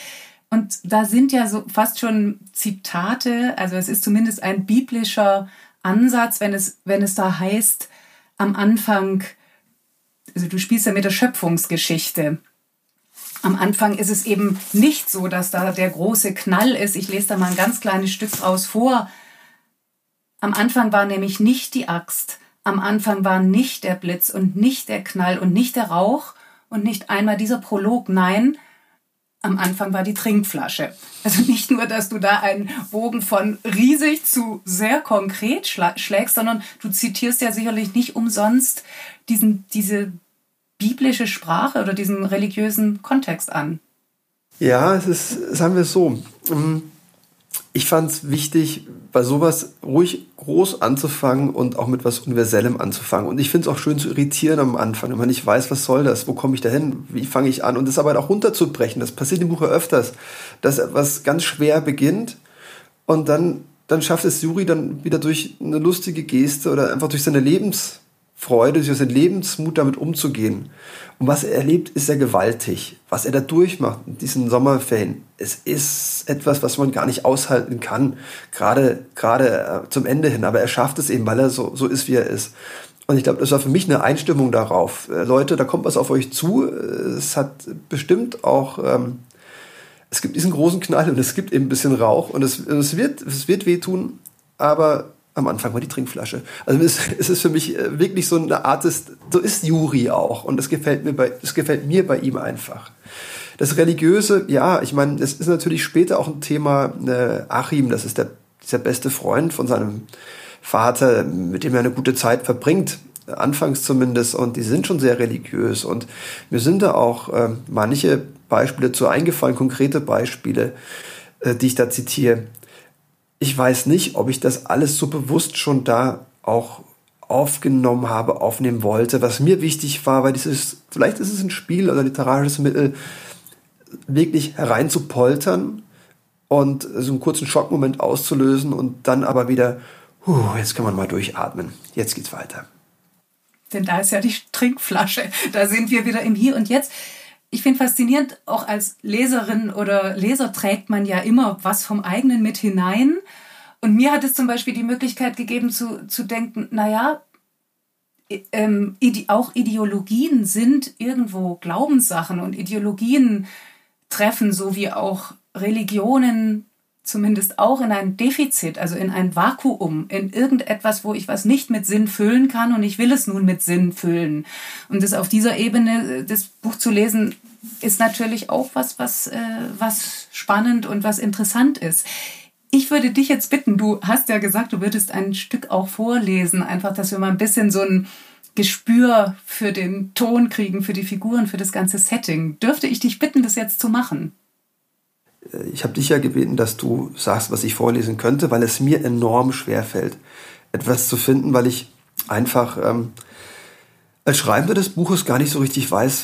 Und da sind ja so fast schon Zitate, also es ist zumindest ein biblischer Ansatz, wenn es, wenn es da heißt, am Anfang, also du spielst ja mit der Schöpfungsgeschichte. Am Anfang ist es eben nicht so, dass da der große Knall ist. Ich lese da mal ein ganz kleines Stück draus vor. Am Anfang war nämlich nicht die Axt, am Anfang war nicht der Blitz und nicht der Knall und nicht der Rauch und nicht einmal dieser Prolog. Nein, am Anfang war die Trinkflasche. Also nicht nur, dass du da einen Bogen von riesig zu sehr konkret schlägst, sondern du zitierst ja sicherlich nicht umsonst diesen, diese biblische Sprache oder diesen religiösen Kontext an. Ja, es ist, sagen wir es so. Ähm, ich fand es wichtig, bei sowas ruhig groß anzufangen und auch mit was Universellem anzufangen. Und ich finde es auch schön zu irritieren am Anfang, wenn man nicht weiß, was soll das, wo komme ich da hin, wie fange ich an und das aber auch runterzubrechen. Das passiert im Buch ja öfters, dass etwas ganz schwer beginnt und dann, dann schafft es Juri dann wieder durch eine lustige Geste oder einfach durch seine Lebensfreude, durch seinen Lebensmut damit umzugehen. Und was er erlebt, ist ja gewaltig. Was er da durchmacht in diesen Sommerferien, es ist etwas, was man gar nicht aushalten kann, gerade, gerade äh, zum Ende hin. Aber er schafft es eben, weil er so, so ist, wie er ist. Und ich glaube, das war für mich eine Einstimmung darauf. Äh, Leute, da kommt was auf euch zu. Es hat bestimmt auch, ähm, es gibt diesen großen Knall und es gibt eben ein bisschen Rauch und es, es, wird, es wird wehtun, aber am Anfang war die Trinkflasche. Also es, es ist für mich äh, wirklich so eine Art des, so ist Juri auch und das gefällt mir bei, das gefällt mir bei ihm einfach. Das Religiöse, ja, ich meine, das ist natürlich später auch ein Thema. Äh, Achim, das ist der, der beste Freund von seinem Vater, mit dem er eine gute Zeit verbringt, anfangs zumindest, und die sind schon sehr religiös. Und mir sind da auch äh, manche Beispiele zu eingefallen, konkrete Beispiele, äh, die ich da zitiere. Ich weiß nicht, ob ich das alles so bewusst schon da auch aufgenommen habe, aufnehmen wollte. Was mir wichtig war, weil dieses, vielleicht ist es ein Spiel oder literarisches Mittel, wirklich hereinzupoltern und so einen kurzen Schockmoment auszulösen und dann aber wieder, huh, jetzt kann man mal durchatmen. Jetzt geht's weiter. Denn da ist ja die Trinkflasche. Da sind wir wieder im Hier und Jetzt. Ich finde faszinierend, auch als Leserin oder Leser trägt man ja immer was vom eigenen mit hinein. Und mir hat es zum Beispiel die Möglichkeit gegeben zu, zu denken, naja, ähm, auch Ideologien sind irgendwo Glaubenssachen und Ideologien treffen, so wie auch Religionen zumindest auch in ein Defizit, also in ein Vakuum, in irgendetwas, wo ich was nicht mit Sinn füllen kann und ich will es nun mit Sinn füllen. Und das auf dieser Ebene, äh, das Buch zu lesen, ist natürlich auch was, was, äh, was spannend und was interessant ist. Ich würde dich jetzt bitten, du hast ja gesagt, du würdest ein Stück auch vorlesen, einfach, dass wir mal ein bisschen so ein Gespür für den Ton kriegen, für die Figuren, für das ganze Setting. Dürfte ich dich bitten, das jetzt zu machen? Ich habe dich ja gebeten, dass du sagst, was ich vorlesen könnte, weil es mir enorm schwer fällt, etwas zu finden, weil ich einfach ähm, als Schreibender des Buches gar nicht so richtig weiß,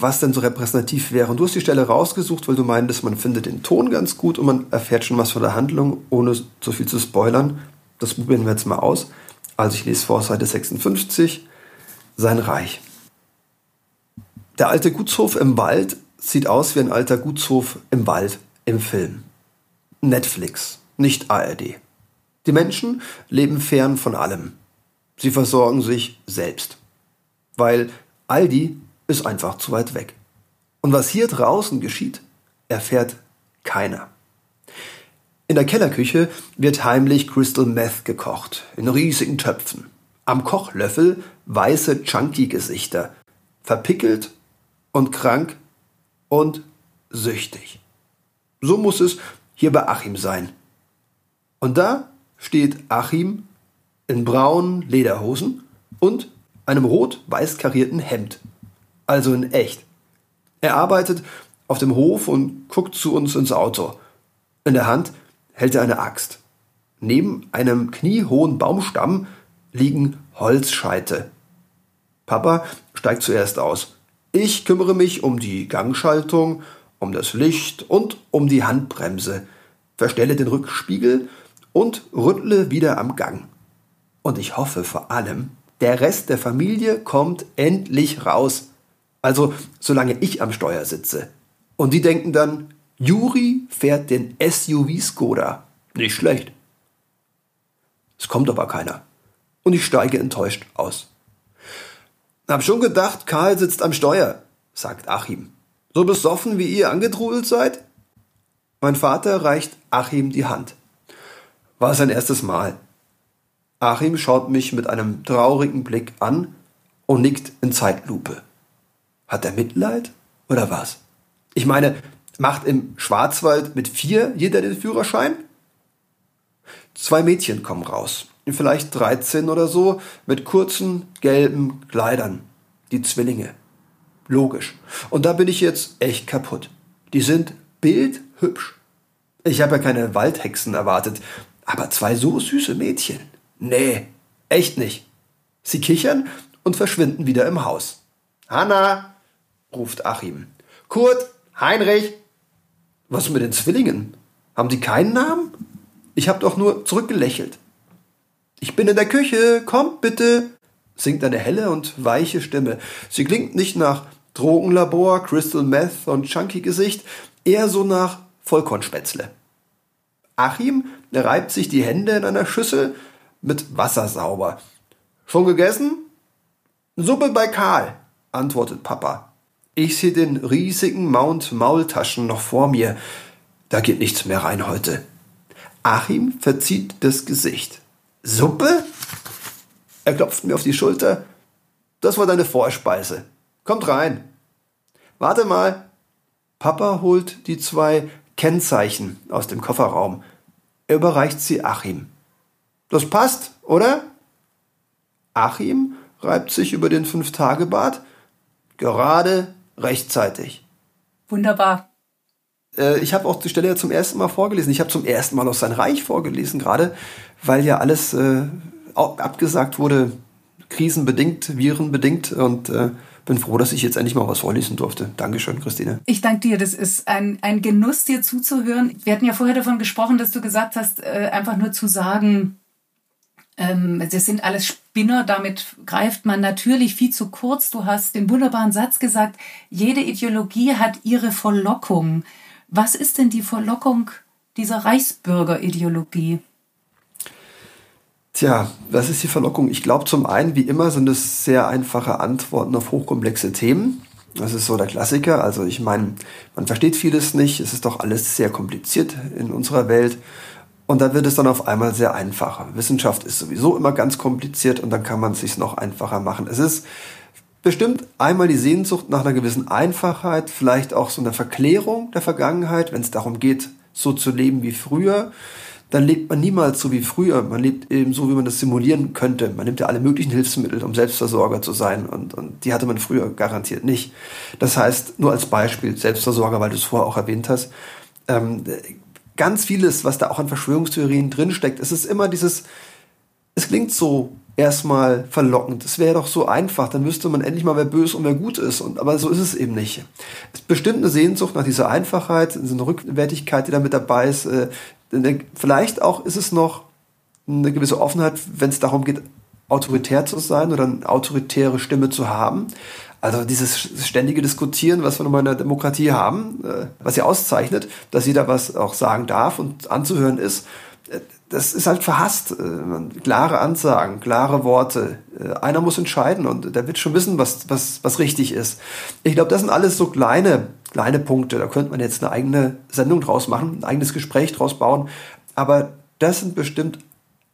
was denn so repräsentativ wäre. Und du hast die Stelle rausgesucht, weil du meintest, man findet den Ton ganz gut und man erfährt schon was von der Handlung, ohne so viel zu spoilern. Das probieren wir jetzt mal aus. Also ich lese vor Seite 56 sein Reich. Der alte Gutshof im Wald sieht aus wie ein alter Gutshof im Wald im Film. Netflix, nicht ARD. Die Menschen leben fern von allem. Sie versorgen sich selbst. Weil Aldi ist einfach zu weit weg. Und was hier draußen geschieht, erfährt keiner. In der Kellerküche wird heimlich Crystal Meth gekocht, in riesigen Töpfen. Am Kochlöffel weiße Chunky-Gesichter, verpickelt und krank und süchtig. So muss es hier bei Achim sein. Und da steht Achim in braunen Lederhosen und einem rot-weiß karierten Hemd. Also in echt. Er arbeitet auf dem Hof und guckt zu uns ins Auto. In der Hand hält er eine Axt. Neben einem kniehohen Baumstamm liegen Holzscheite. Papa steigt zuerst aus. Ich kümmere mich um die Gangschaltung, um das Licht und um die Handbremse, verstelle den Rückspiegel und rüttle wieder am Gang. Und ich hoffe vor allem, der Rest der Familie kommt endlich raus. Also solange ich am Steuer sitze. Und die denken dann, Juri fährt den SUV Skoda. Nicht schlecht. Es kommt aber keiner und ich steige enttäuscht aus. Hab schon gedacht, Karl sitzt am Steuer, sagt Achim. So besoffen, wie ihr angetrudelt seid? Mein Vater reicht Achim die Hand. War sein erstes Mal. Achim schaut mich mit einem traurigen Blick an und nickt in Zeitlupe. Hat er Mitleid oder was? Ich meine, macht im Schwarzwald mit vier jeder den Führerschein? Zwei Mädchen kommen raus vielleicht 13 oder so, mit kurzen gelben Kleidern. Die Zwillinge. Logisch. Und da bin ich jetzt echt kaputt. Die sind bildhübsch. Ich habe ja keine Waldhexen erwartet, aber zwei so süße Mädchen. Nee, echt nicht. Sie kichern und verschwinden wieder im Haus. Hanna, ruft Achim. Kurt, Heinrich. Was mit den Zwillingen? Haben die keinen Namen? Ich habe doch nur zurückgelächelt. Ich bin in der Küche, kommt bitte, singt eine helle und weiche Stimme. Sie klingt nicht nach Drogenlabor, Crystal Meth und Chunky Gesicht, eher so nach Vollkornspätzle. Achim reibt sich die Hände in einer Schüssel mit Wasser sauber, Schon gegessen? Suppe bei Karl, antwortet Papa. Ich sehe den riesigen Mount Maultaschen noch vor mir. Da geht nichts mehr rein heute. Achim verzieht das Gesicht. Suppe? Er klopft mir auf die Schulter. Das war deine Vorspeise. Kommt rein. Warte mal. Papa holt die zwei Kennzeichen aus dem Kofferraum. Er überreicht sie Achim. Das passt, oder? Achim reibt sich über den Fünf-Tage-Bart. Gerade rechtzeitig. Wunderbar. Äh, ich habe auch die Stelle ja zum ersten Mal vorgelesen. Ich habe zum ersten Mal aus sein Reich vorgelesen, gerade weil ja alles äh, abgesagt wurde, krisenbedingt, virenbedingt und äh, bin froh, dass ich jetzt endlich mal was vorlesen durfte. Dankeschön, Christine. Ich danke dir. Das ist ein, ein Genuss, dir zuzuhören. Wir hatten ja vorher davon gesprochen, dass du gesagt hast, äh, einfach nur zu sagen, ähm, das sind alles Spinner, damit greift man natürlich viel zu kurz. Du hast den wunderbaren Satz gesagt, jede Ideologie hat ihre Verlockung. Was ist denn die Verlockung dieser Reichsbürgerideologie? Tja, was ist die Verlockung? Ich glaube, zum einen, wie immer, sind es sehr einfache Antworten auf hochkomplexe Themen. Das ist so der Klassiker. Also ich meine, man versteht vieles nicht. Es ist doch alles sehr kompliziert in unserer Welt. Und da wird es dann auf einmal sehr einfach. Wissenschaft ist sowieso immer ganz kompliziert und dann kann man es sich noch einfacher machen. Es ist bestimmt einmal die Sehnsucht nach einer gewissen Einfachheit, vielleicht auch so eine Verklärung der Vergangenheit, wenn es darum geht, so zu leben wie früher. Dann lebt man niemals so wie früher. Man lebt eben so, wie man das simulieren könnte. Man nimmt ja alle möglichen Hilfsmittel, um Selbstversorger zu sein. Und, und die hatte man früher garantiert nicht. Das heißt, nur als Beispiel, Selbstversorger, weil du es vorher auch erwähnt hast, ähm, ganz vieles, was da auch an Verschwörungstheorien drinsteckt. Es ist immer dieses, es klingt so erstmal verlockend. Es wäre doch so einfach, dann wüsste man endlich mal, wer böse und wer gut ist. Und, aber so ist es eben nicht. Es bestimmt eine Sehnsucht nach dieser Einfachheit, so eine Rückwärtigkeit, die da mit dabei ist. Äh, vielleicht auch ist es noch eine gewisse Offenheit, wenn es darum geht, autoritär zu sein oder eine autoritäre Stimme zu haben. Also dieses ständige Diskutieren, was wir in der Demokratie haben, äh, was sie auszeichnet, dass jeder was auch sagen darf und anzuhören ist, äh, das ist halt verhasst. Äh, klare Ansagen, klare Worte. Einer muss entscheiden und der wird schon wissen, was, was, was richtig ist. Ich glaube, das sind alles so kleine, kleine Punkte. Da könnte man jetzt eine eigene Sendung draus machen, ein eigenes Gespräch draus bauen. Aber das sind bestimmt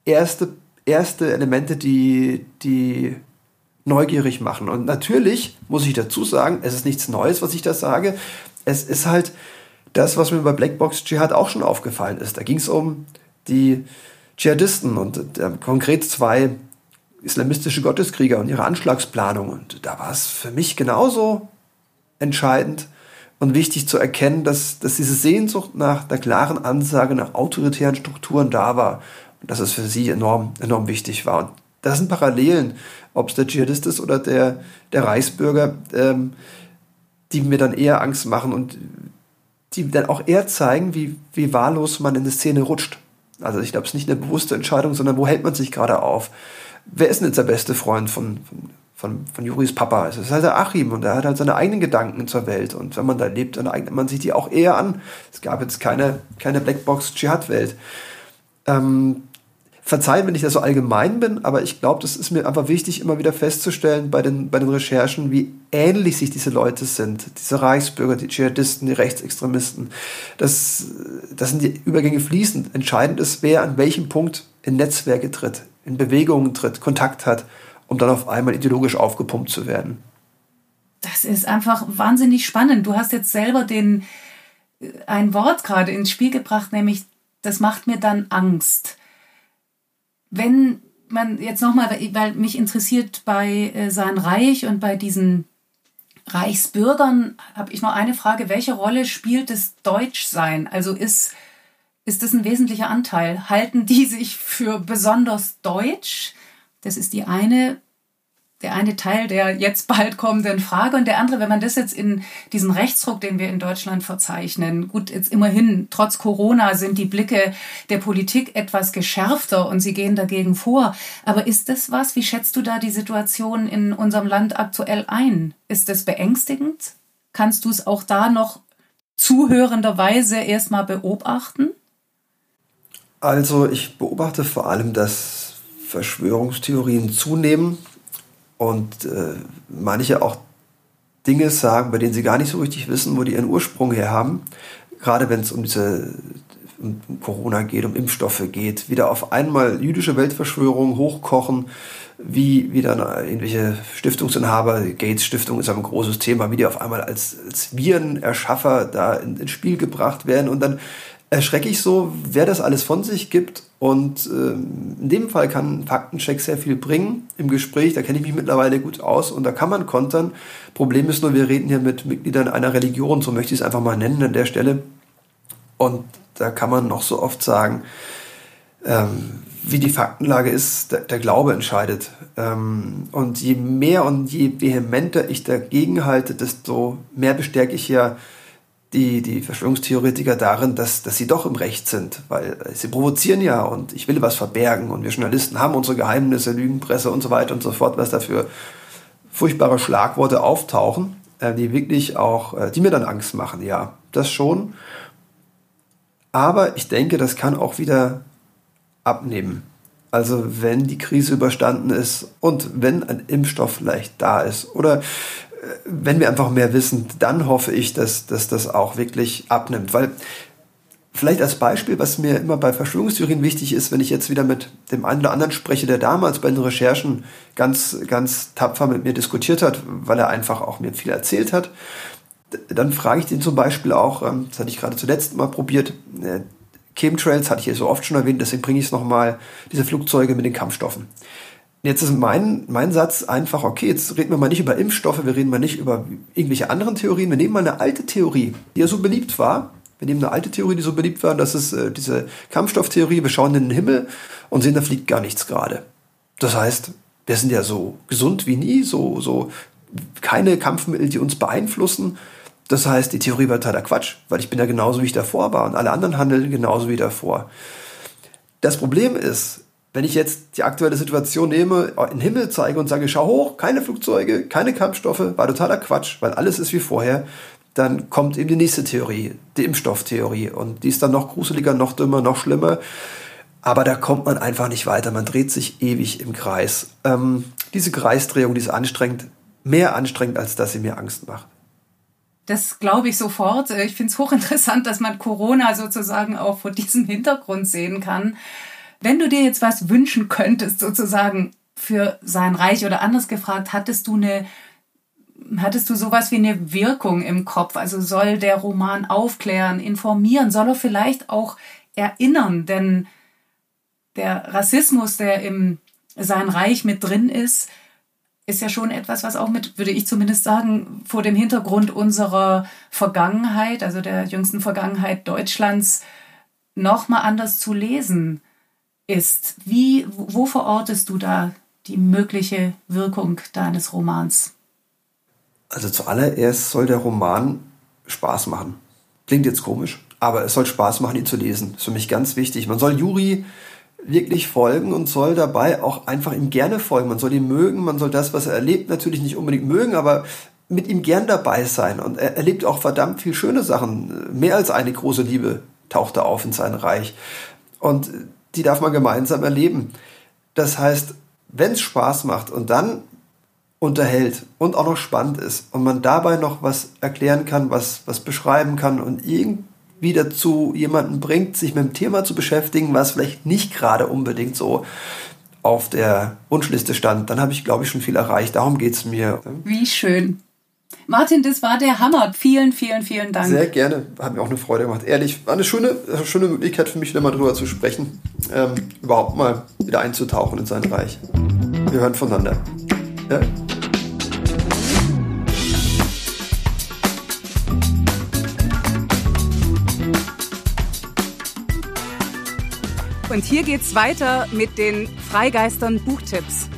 erste, erste Elemente, die, die neugierig machen. Und natürlich muss ich dazu sagen, es ist nichts Neues, was ich da sage. Es ist halt das, was mir bei Blackbox Dschihad auch schon aufgefallen ist. Da ging es um die Dschihadisten und äh, konkret zwei islamistische Gotteskrieger und ihre Anschlagsplanung. Und da war es für mich genauso entscheidend und wichtig zu erkennen, dass, dass diese Sehnsucht nach der klaren Ansage nach autoritären Strukturen da war und dass es für sie enorm, enorm wichtig war. Und das sind Parallelen, ob es der Dschihadist ist oder der, der Reichsbürger, ähm, die mir dann eher Angst machen und die dann auch eher zeigen, wie, wie wahllos man in eine Szene rutscht. Also ich glaube, es ist nicht eine bewusste Entscheidung, sondern wo hält man sich gerade auf? Wer ist denn jetzt der beste Freund von, von, von, von Juris Papa? Es ist halt der Achim und er hat halt seine eigenen Gedanken zur Welt. Und wenn man da lebt, dann eignet man sich die auch eher an. Es gab jetzt keine, keine Blackbox-Dschihad-Welt. Ähm, verzeihen, wenn ich da so allgemein bin, aber ich glaube, das ist mir einfach wichtig, immer wieder festzustellen bei den, bei den Recherchen, wie ähnlich sich diese Leute sind. Diese Reichsbürger, die Dschihadisten, die Rechtsextremisten. Das, das sind die Übergänge fließend. Entscheidend ist, wer an welchem Punkt in Netzwerke tritt, in Bewegungen tritt, Kontakt hat, um dann auf einmal ideologisch aufgepumpt zu werden. Das ist einfach wahnsinnig spannend. Du hast jetzt selber den, ein Wort gerade ins Spiel gebracht, nämlich, das macht mir dann Angst wenn man jetzt nochmal, weil mich interessiert bei äh, sein Reich und bei diesen Reichsbürgern, habe ich noch eine Frage. Welche Rolle spielt das Deutschsein? Also ist, ist das ein wesentlicher Anteil? Halten die sich für besonders deutsch? Das ist die eine der eine Teil der jetzt bald kommenden Frage und der andere, wenn man das jetzt in diesen Rechtsruck, den wir in Deutschland verzeichnen, gut, jetzt immerhin, trotz Corona sind die Blicke der Politik etwas geschärfter und sie gehen dagegen vor. Aber ist das was? Wie schätzt du da die Situation in unserem Land aktuell ein? Ist das beängstigend? Kannst du es auch da noch zuhörenderweise erstmal beobachten? Also ich beobachte vor allem, dass Verschwörungstheorien zunehmen und äh, manche auch Dinge sagen, bei denen sie gar nicht so richtig wissen, wo die ihren Ursprung her haben. Gerade wenn es um diese um Corona geht, um Impfstoffe geht, wieder auf einmal jüdische Weltverschwörungen hochkochen, wie, wie dann irgendwelche Stiftungsinhaber, Gates Stiftung ist ein großes Thema, wie die auf einmal als, als Virenerschaffer da in, ins Spiel gebracht werden und dann erschrecke ich so, wer das alles von sich gibt. Und ähm, in dem Fall kann Faktencheck sehr viel bringen im Gespräch. Da kenne ich mich mittlerweile gut aus und da kann man kontern. Problem ist nur, wir reden hier mit Mitgliedern einer Religion, so möchte ich es einfach mal nennen an der Stelle. Und da kann man noch so oft sagen, ähm, wie die Faktenlage ist, der, der Glaube entscheidet. Ähm, und je mehr und je vehementer ich dagegen halte, desto mehr bestärke ich ja die, die Verschwörungstheoretiker darin, dass, dass sie doch im Recht sind, weil sie provozieren ja und ich will was verbergen und wir Journalisten haben unsere Geheimnisse, Lügenpresse und so weiter und so fort, was dafür furchtbare Schlagworte auftauchen, äh, die wirklich auch, äh, die mir dann Angst machen, ja, das schon. Aber ich denke, das kann auch wieder abnehmen. Also wenn die Krise überstanden ist und wenn ein Impfstoff vielleicht da ist oder wenn wir einfach mehr wissen, dann hoffe ich, dass, dass das auch wirklich abnimmt. Weil vielleicht als Beispiel, was mir immer bei Verschwörungstheorien wichtig ist, wenn ich jetzt wieder mit dem einen oder anderen spreche, der damals bei den Recherchen ganz, ganz tapfer mit mir diskutiert hat, weil er einfach auch mir viel erzählt hat, dann frage ich den zum Beispiel auch, ähm, das hatte ich gerade zuletzt mal probiert, äh, Chemtrails hatte ich ja so oft schon erwähnt, deswegen bringe ich es nochmal, diese Flugzeuge mit den Kampfstoffen. Jetzt ist mein, mein Satz einfach, okay, jetzt reden wir mal nicht über Impfstoffe, wir reden mal nicht über irgendwelche anderen Theorien, wir nehmen mal eine alte Theorie, die ja so beliebt war. Wir nehmen eine alte Theorie, die so beliebt war, das ist äh, diese Kampfstofftheorie, wir schauen in den Himmel und sehen, da fliegt gar nichts gerade. Das heißt, wir sind ja so gesund wie nie, so, so keine Kampfmittel, die uns beeinflussen. Das heißt, die Theorie war totaler Quatsch, weil ich bin ja genauso, wie ich davor war und alle anderen handeln genauso wie davor. Das Problem ist, wenn ich jetzt die aktuelle Situation nehme, in den Himmel zeige und sage, schau hoch, keine Flugzeuge, keine Kampfstoffe, war totaler Quatsch, weil alles ist wie vorher, dann kommt eben die nächste Theorie, die Impfstofftheorie. Und die ist dann noch gruseliger, noch dümmer, noch schlimmer. Aber da kommt man einfach nicht weiter. Man dreht sich ewig im Kreis. Ähm, diese Kreisdrehung, die ist anstrengend, mehr anstrengend, als dass sie mir Angst macht. Das glaube ich sofort. Ich finde es hochinteressant, dass man Corona sozusagen auch vor diesem Hintergrund sehen kann. Wenn du dir jetzt was wünschen könntest, sozusagen für sein Reich oder anders gefragt, hattest du eine Hattest du sowas wie eine Wirkung im Kopf? Also soll der Roman aufklären, informieren, soll er vielleicht auch erinnern? Denn der Rassismus, der im sein Reich mit drin ist, ist ja schon etwas, was auch mit, würde ich zumindest sagen, vor dem Hintergrund unserer Vergangenheit, also der jüngsten Vergangenheit Deutschlands, nochmal anders zu lesen ist. Wie, wo verortest du da die mögliche Wirkung deines Romans? Also zuallererst soll der Roman Spaß machen. Klingt jetzt komisch, aber es soll Spaß machen, ihn zu lesen. Das ist für mich ganz wichtig. Man soll Juri wirklich folgen und soll dabei auch einfach ihm gerne folgen. Man soll ihn mögen, man soll das, was er erlebt, natürlich nicht unbedingt mögen, aber mit ihm gern dabei sein. Und er erlebt auch verdammt viel schöne Sachen. Mehr als eine große Liebe tauchte auf in sein Reich. Und die darf man gemeinsam erleben. Das heißt, wenn es Spaß macht und dann unterhält und auch noch spannend ist und man dabei noch was erklären kann, was, was beschreiben kann und irgendwie dazu jemanden bringt, sich mit dem Thema zu beschäftigen, was vielleicht nicht gerade unbedingt so auf der Wunschliste stand, dann habe ich, glaube ich, schon viel erreicht. Darum geht es mir. Wie schön. Martin, das war der Hammer. Vielen, vielen, vielen Dank. Sehr gerne. Hat mir auch eine Freude gemacht. Ehrlich, war eine schöne, schöne Möglichkeit für mich, wieder mal drüber zu sprechen. Ähm, überhaupt mal wieder einzutauchen in sein Reich. Wir hören voneinander. Ja? Und hier geht's weiter mit den Freigeistern Buchtipps.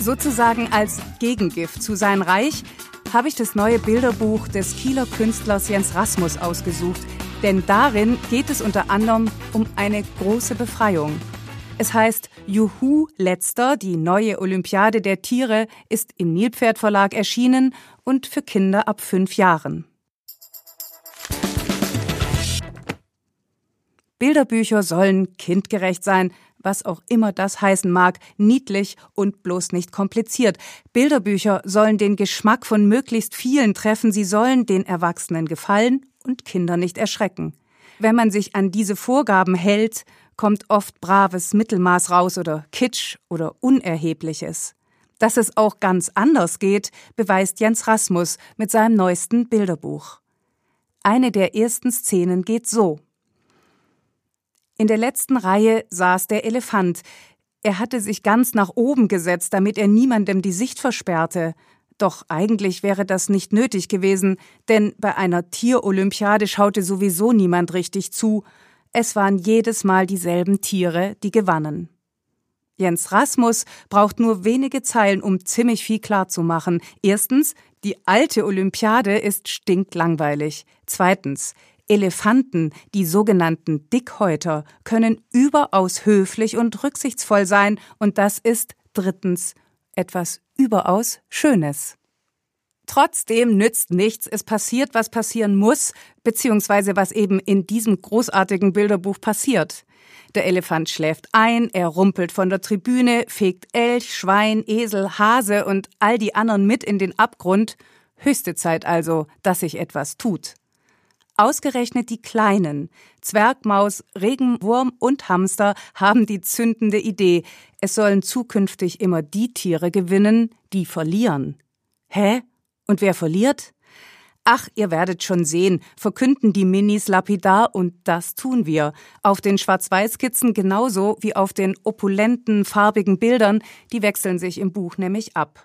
Sozusagen als Gegengift zu sein Reich habe ich das neue Bilderbuch des Kieler Künstlers Jens Rasmus ausgesucht, denn darin geht es unter anderem um eine große Befreiung. Es heißt Juhu Letzter, die neue Olympiade der Tiere, ist im Nilpferd Verlag erschienen und für Kinder ab fünf Jahren. Bilderbücher sollen kindgerecht sein, was auch immer das heißen mag, niedlich und bloß nicht kompliziert. Bilderbücher sollen den Geschmack von möglichst vielen treffen, sie sollen den Erwachsenen gefallen und Kinder nicht erschrecken. Wenn man sich an diese Vorgaben hält, kommt oft braves Mittelmaß raus oder Kitsch oder Unerhebliches. Dass es auch ganz anders geht, beweist Jens Rasmus mit seinem neuesten Bilderbuch. Eine der ersten Szenen geht so. In der letzten Reihe saß der Elefant. Er hatte sich ganz nach oben gesetzt, damit er niemandem die Sicht versperrte. Doch eigentlich wäre das nicht nötig gewesen, denn bei einer Tierolympiade schaute sowieso niemand richtig zu. Es waren jedes Mal dieselben Tiere, die gewannen. Jens Rasmus braucht nur wenige Zeilen, um ziemlich viel klarzumachen. Erstens, die alte Olympiade ist stinklangweilig. Zweitens, Elefanten, die sogenannten Dickhäuter, können überaus höflich und rücksichtsvoll sein, und das ist drittens etwas überaus Schönes. Trotzdem nützt nichts, es passiert, was passieren muss, beziehungsweise was eben in diesem großartigen Bilderbuch passiert. Der Elefant schläft ein, er rumpelt von der Tribüne, fegt Elch, Schwein, Esel, Hase und all die anderen mit in den Abgrund. Höchste Zeit also, dass sich etwas tut. Ausgerechnet die Kleinen, Zwergmaus, Regenwurm und Hamster, haben die zündende Idee, es sollen zukünftig immer die Tiere gewinnen, die verlieren. Hä? Und wer verliert? Ach, ihr werdet schon sehen, verkünden die Minis lapidar und das tun wir. Auf den Schwarz-Weiß-Skizzen genauso wie auf den opulenten, farbigen Bildern, die wechseln sich im Buch nämlich ab.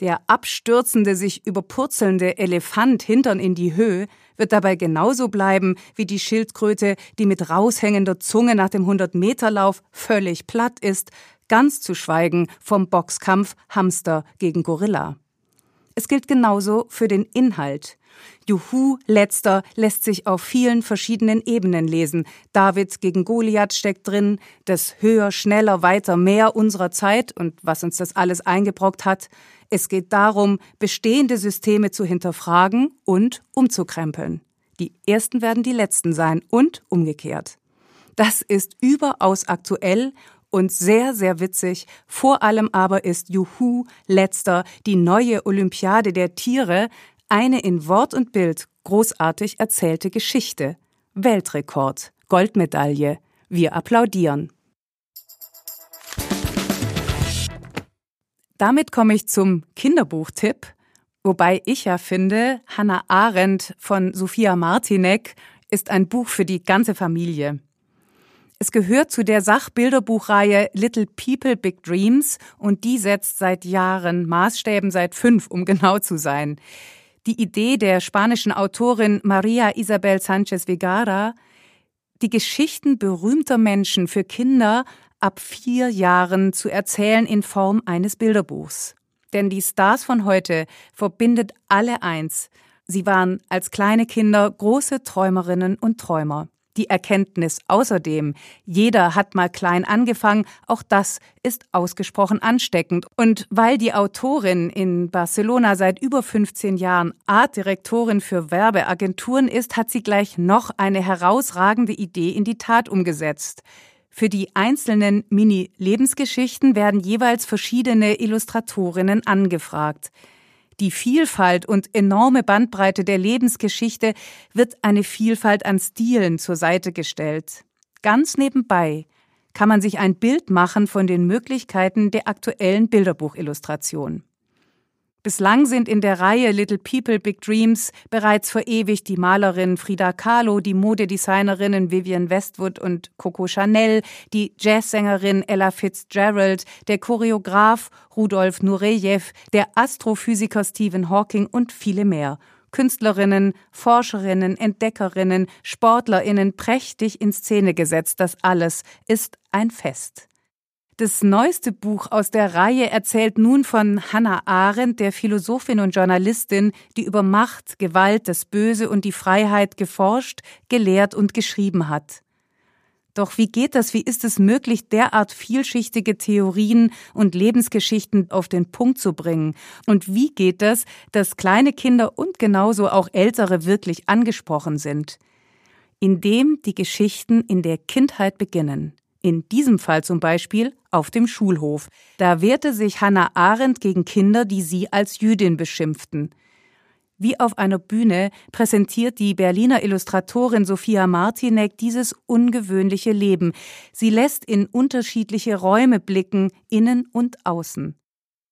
Der abstürzende, sich überpurzelnde Elefant hintern in die Höhe wird dabei genauso bleiben wie die Schildkröte, die mit raushängender Zunge nach dem 100-Meter-Lauf völlig platt ist, ganz zu schweigen vom Boxkampf Hamster gegen Gorilla. Es gilt genauso für den Inhalt. Juhu, letzter lässt sich auf vielen verschiedenen Ebenen lesen. David gegen Goliath steckt drin, das höher, schneller, weiter, mehr unserer Zeit und was uns das alles eingebrockt hat. Es geht darum, bestehende Systeme zu hinterfragen und umzukrempeln. Die ersten werden die letzten sein und umgekehrt. Das ist überaus aktuell und sehr, sehr witzig. Vor allem aber ist Juhu letzter die neue Olympiade der Tiere eine in Wort und Bild großartig erzählte Geschichte. Weltrekord, Goldmedaille. Wir applaudieren. Damit komme ich zum Kinderbuchtipp, wobei ich ja finde, Hannah Arendt von Sophia Martinek ist ein Buch für die ganze Familie. Es gehört zu der Sachbilderbuchreihe Little People Big Dreams und die setzt seit Jahren Maßstäben seit fünf, um genau zu sein. Die Idee der spanischen Autorin Maria Isabel Sanchez Vegara, die Geschichten berühmter Menschen für Kinder ab vier Jahren zu erzählen in Form eines Bilderbuchs. Denn die Stars von heute verbindet alle eins. Sie waren als kleine Kinder große Träumerinnen und Träumer. Die Erkenntnis außerdem, jeder hat mal klein angefangen, auch das ist ausgesprochen ansteckend. Und weil die Autorin in Barcelona seit über 15 Jahren Artdirektorin für Werbeagenturen ist, hat sie gleich noch eine herausragende Idee in die Tat umgesetzt. Für die einzelnen Mini-Lebensgeschichten werden jeweils verschiedene Illustratorinnen angefragt. Die Vielfalt und enorme Bandbreite der Lebensgeschichte wird eine Vielfalt an Stilen zur Seite gestellt. Ganz nebenbei kann man sich ein Bild machen von den Möglichkeiten der aktuellen Bilderbuchillustration. Bislang sind in der Reihe Little People Big Dreams bereits verewigt die Malerin Frida Kahlo, die Modedesignerinnen Vivian Westwood und Coco Chanel, die Jazzsängerin Ella Fitzgerald, der Choreograf Rudolf Nureyev, der Astrophysiker Stephen Hawking und viele mehr. Künstlerinnen, Forscherinnen, Entdeckerinnen, Sportlerinnen prächtig in Szene gesetzt. Das alles ist ein Fest. Das neueste Buch aus der Reihe erzählt nun von Hannah Arendt, der Philosophin und Journalistin, die über Macht, Gewalt, das Böse und die Freiheit geforscht, gelehrt und geschrieben hat. Doch wie geht das, wie ist es möglich, derart vielschichtige Theorien und Lebensgeschichten auf den Punkt zu bringen? Und wie geht das, dass kleine Kinder und genauso auch ältere wirklich angesprochen sind? Indem die Geschichten in der Kindheit beginnen In diesem Fall zum Beispiel auf dem Schulhof. Da wehrte sich Hannah Arendt gegen Kinder, die sie als Jüdin beschimpften. Wie auf einer Bühne präsentiert die Berliner Illustratorin Sophia Martinek dieses ungewöhnliche Leben. Sie lässt in unterschiedliche Räume blicken, innen und außen.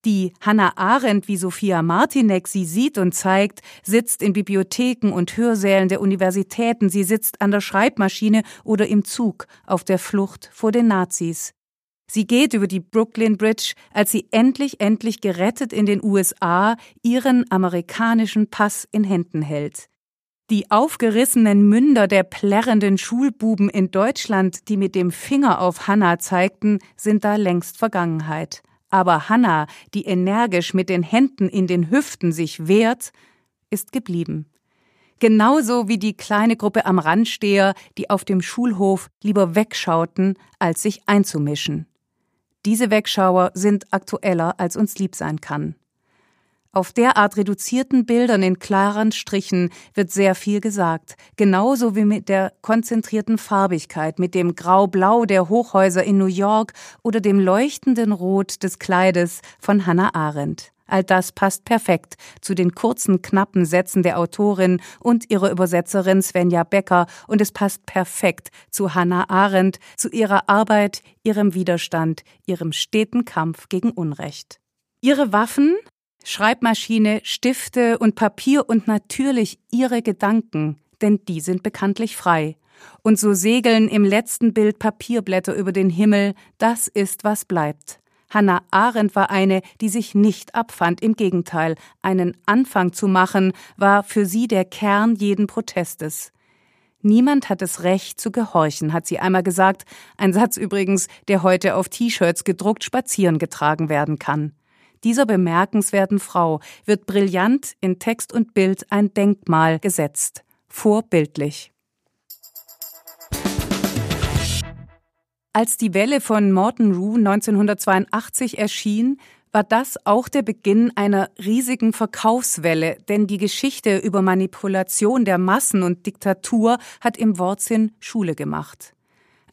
Die Hannah Arendt, wie Sophia Martinek sie sieht und zeigt, sitzt in Bibliotheken und Hörsälen der Universitäten, sie sitzt an der Schreibmaschine oder im Zug auf der Flucht vor den Nazis. Sie geht über die Brooklyn Bridge, als sie endlich, endlich gerettet in den USA ihren amerikanischen Pass in Händen hält. Die aufgerissenen Münder der plärrenden Schulbuben in Deutschland, die mit dem Finger auf Hannah zeigten, sind da längst Vergangenheit. Aber Hannah, die energisch mit den Händen in den Hüften sich wehrt, ist geblieben. Genauso wie die kleine Gruppe am Randsteher, die auf dem Schulhof lieber wegschauten, als sich einzumischen. Diese Wegschauer sind aktueller, als uns lieb sein kann. Auf derart reduzierten Bildern in klaren Strichen wird sehr viel gesagt, genauso wie mit der konzentrierten Farbigkeit, mit dem Grau-Blau der Hochhäuser in New York oder dem leuchtenden Rot des Kleides von Hannah Arendt. All das passt perfekt zu den kurzen, knappen Sätzen der Autorin und ihrer Übersetzerin Svenja Becker und es passt perfekt zu Hannah Arendt, zu ihrer Arbeit, ihrem Widerstand, ihrem steten Kampf gegen Unrecht. Ihre Waffen Schreibmaschine, Stifte und Papier und natürlich ihre Gedanken, denn die sind bekanntlich frei. Und so segeln im letzten Bild Papierblätter über den Himmel, das ist, was bleibt. Hannah Arendt war eine, die sich nicht abfand, im Gegenteil, einen Anfang zu machen, war für sie der Kern jeden Protestes. Niemand hat das Recht zu gehorchen, hat sie einmal gesagt, ein Satz übrigens, der heute auf T-Shirts gedruckt spazieren getragen werden kann. Dieser bemerkenswerten Frau wird brillant in Text und Bild ein Denkmal gesetzt. Vorbildlich. Als die Welle von Morton Rue 1982 erschien, war das auch der Beginn einer riesigen Verkaufswelle, denn die Geschichte über Manipulation der Massen und Diktatur hat im Wortsinn Schule gemacht.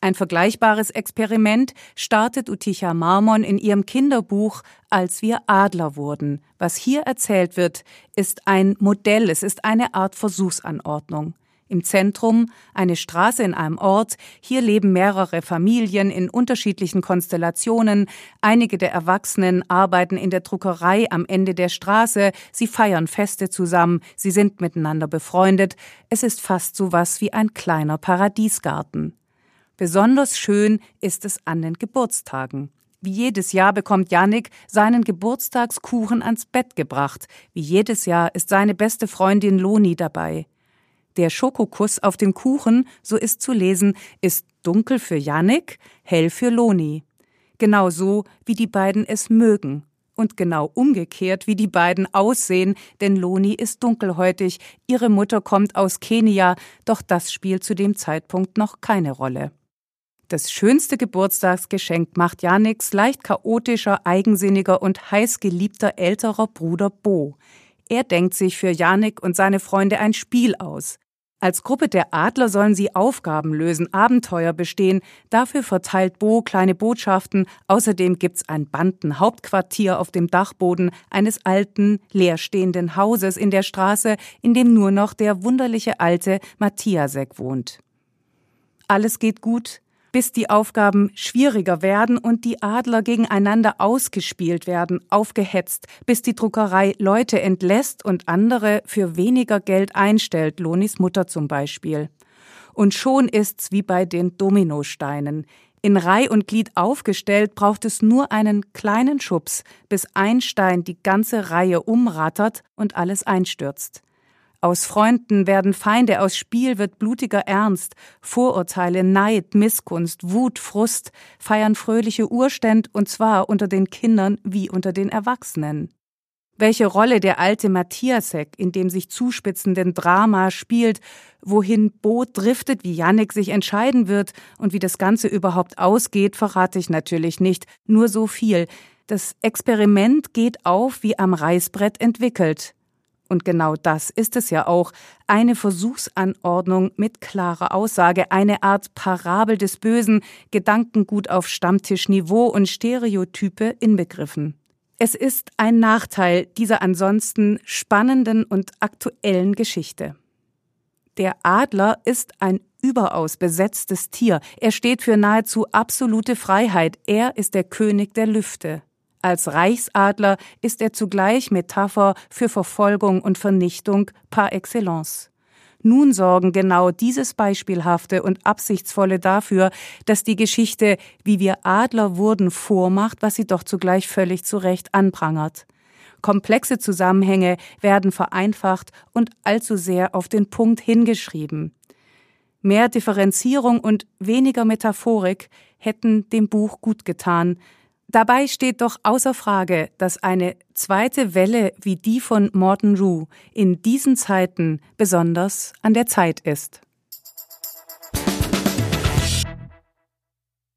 Ein vergleichbares Experiment startet Uticha Marmon in ihrem Kinderbuch Als wir Adler wurden. Was hier erzählt wird, ist ein Modell, es ist eine Art Versuchsanordnung. Im Zentrum eine Straße in einem Ort. Hier leben mehrere Familien in unterschiedlichen Konstellationen. Einige der Erwachsenen arbeiten in der Druckerei am Ende der Straße. Sie feiern Feste zusammen. Sie sind miteinander befreundet. Es ist fast so was wie ein kleiner Paradiesgarten. Besonders schön ist es an den Geburtstagen. Wie jedes Jahr bekommt Yannick seinen Geburtstagskuchen ans Bett gebracht. Wie jedes Jahr ist seine beste Freundin Loni dabei. Der Schokokuss auf dem Kuchen, so ist zu lesen, ist dunkel für Yannick, hell für Loni. Genau so, wie die beiden es mögen. Und genau umgekehrt, wie die beiden aussehen, denn Loni ist dunkelhäutig, ihre Mutter kommt aus Kenia, doch das spielt zu dem Zeitpunkt noch keine Rolle. Das schönste Geburtstagsgeschenk macht Janiks leicht chaotischer, eigensinniger und heißgeliebter älterer Bruder Bo. Er denkt sich für Janik und seine Freunde ein Spiel aus. Als Gruppe der Adler sollen sie Aufgaben lösen, Abenteuer bestehen. Dafür verteilt Bo kleine Botschaften. Außerdem gibt's ein Bandenhauptquartier auf dem Dachboden eines alten, leerstehenden Hauses in der Straße, in dem nur noch der wunderliche alte Matthiasek wohnt. Alles geht gut, bis die Aufgaben schwieriger werden und die Adler gegeneinander ausgespielt werden, aufgehetzt, bis die Druckerei Leute entlässt und andere für weniger Geld einstellt, Lonis Mutter zum Beispiel. Und schon ist's wie bei den Dominosteinen. In Reih und Glied aufgestellt braucht es nur einen kleinen Schubs, bis ein Stein die ganze Reihe umrattert und alles einstürzt. Aus Freunden werden Feinde, aus Spiel wird blutiger Ernst, Vorurteile, Neid, Missgunst, Wut, Frust feiern fröhliche Urständ und zwar unter den Kindern wie unter den Erwachsenen. Welche Rolle der alte Matthiasek in dem sich zuspitzenden Drama spielt, wohin Boot driftet, wie Jannik sich entscheiden wird und wie das Ganze überhaupt ausgeht, verrate ich natürlich nicht, nur so viel. Das Experiment geht auf wie am Reißbrett entwickelt. Und genau das ist es ja auch, eine Versuchsanordnung mit klarer Aussage, eine Art Parabel des Bösen, Gedankengut auf Stammtischniveau und Stereotype inbegriffen. Es ist ein Nachteil dieser ansonsten spannenden und aktuellen Geschichte. Der Adler ist ein überaus besetztes Tier. Er steht für nahezu absolute Freiheit. Er ist der König der Lüfte. Als Reichsadler ist er zugleich Metapher für Verfolgung und Vernichtung par excellence. Nun sorgen genau dieses Beispielhafte und Absichtsvolle dafür, dass die Geschichte, wie wir Adler wurden, vormacht, was sie doch zugleich völlig zu Recht anprangert. Komplexe Zusammenhänge werden vereinfacht und allzu sehr auf den Punkt hingeschrieben. Mehr Differenzierung und weniger Metaphorik hätten dem Buch gut getan, Dabei steht doch außer Frage, dass eine zweite Welle wie die von Morton Rue in diesen Zeiten besonders an der Zeit ist.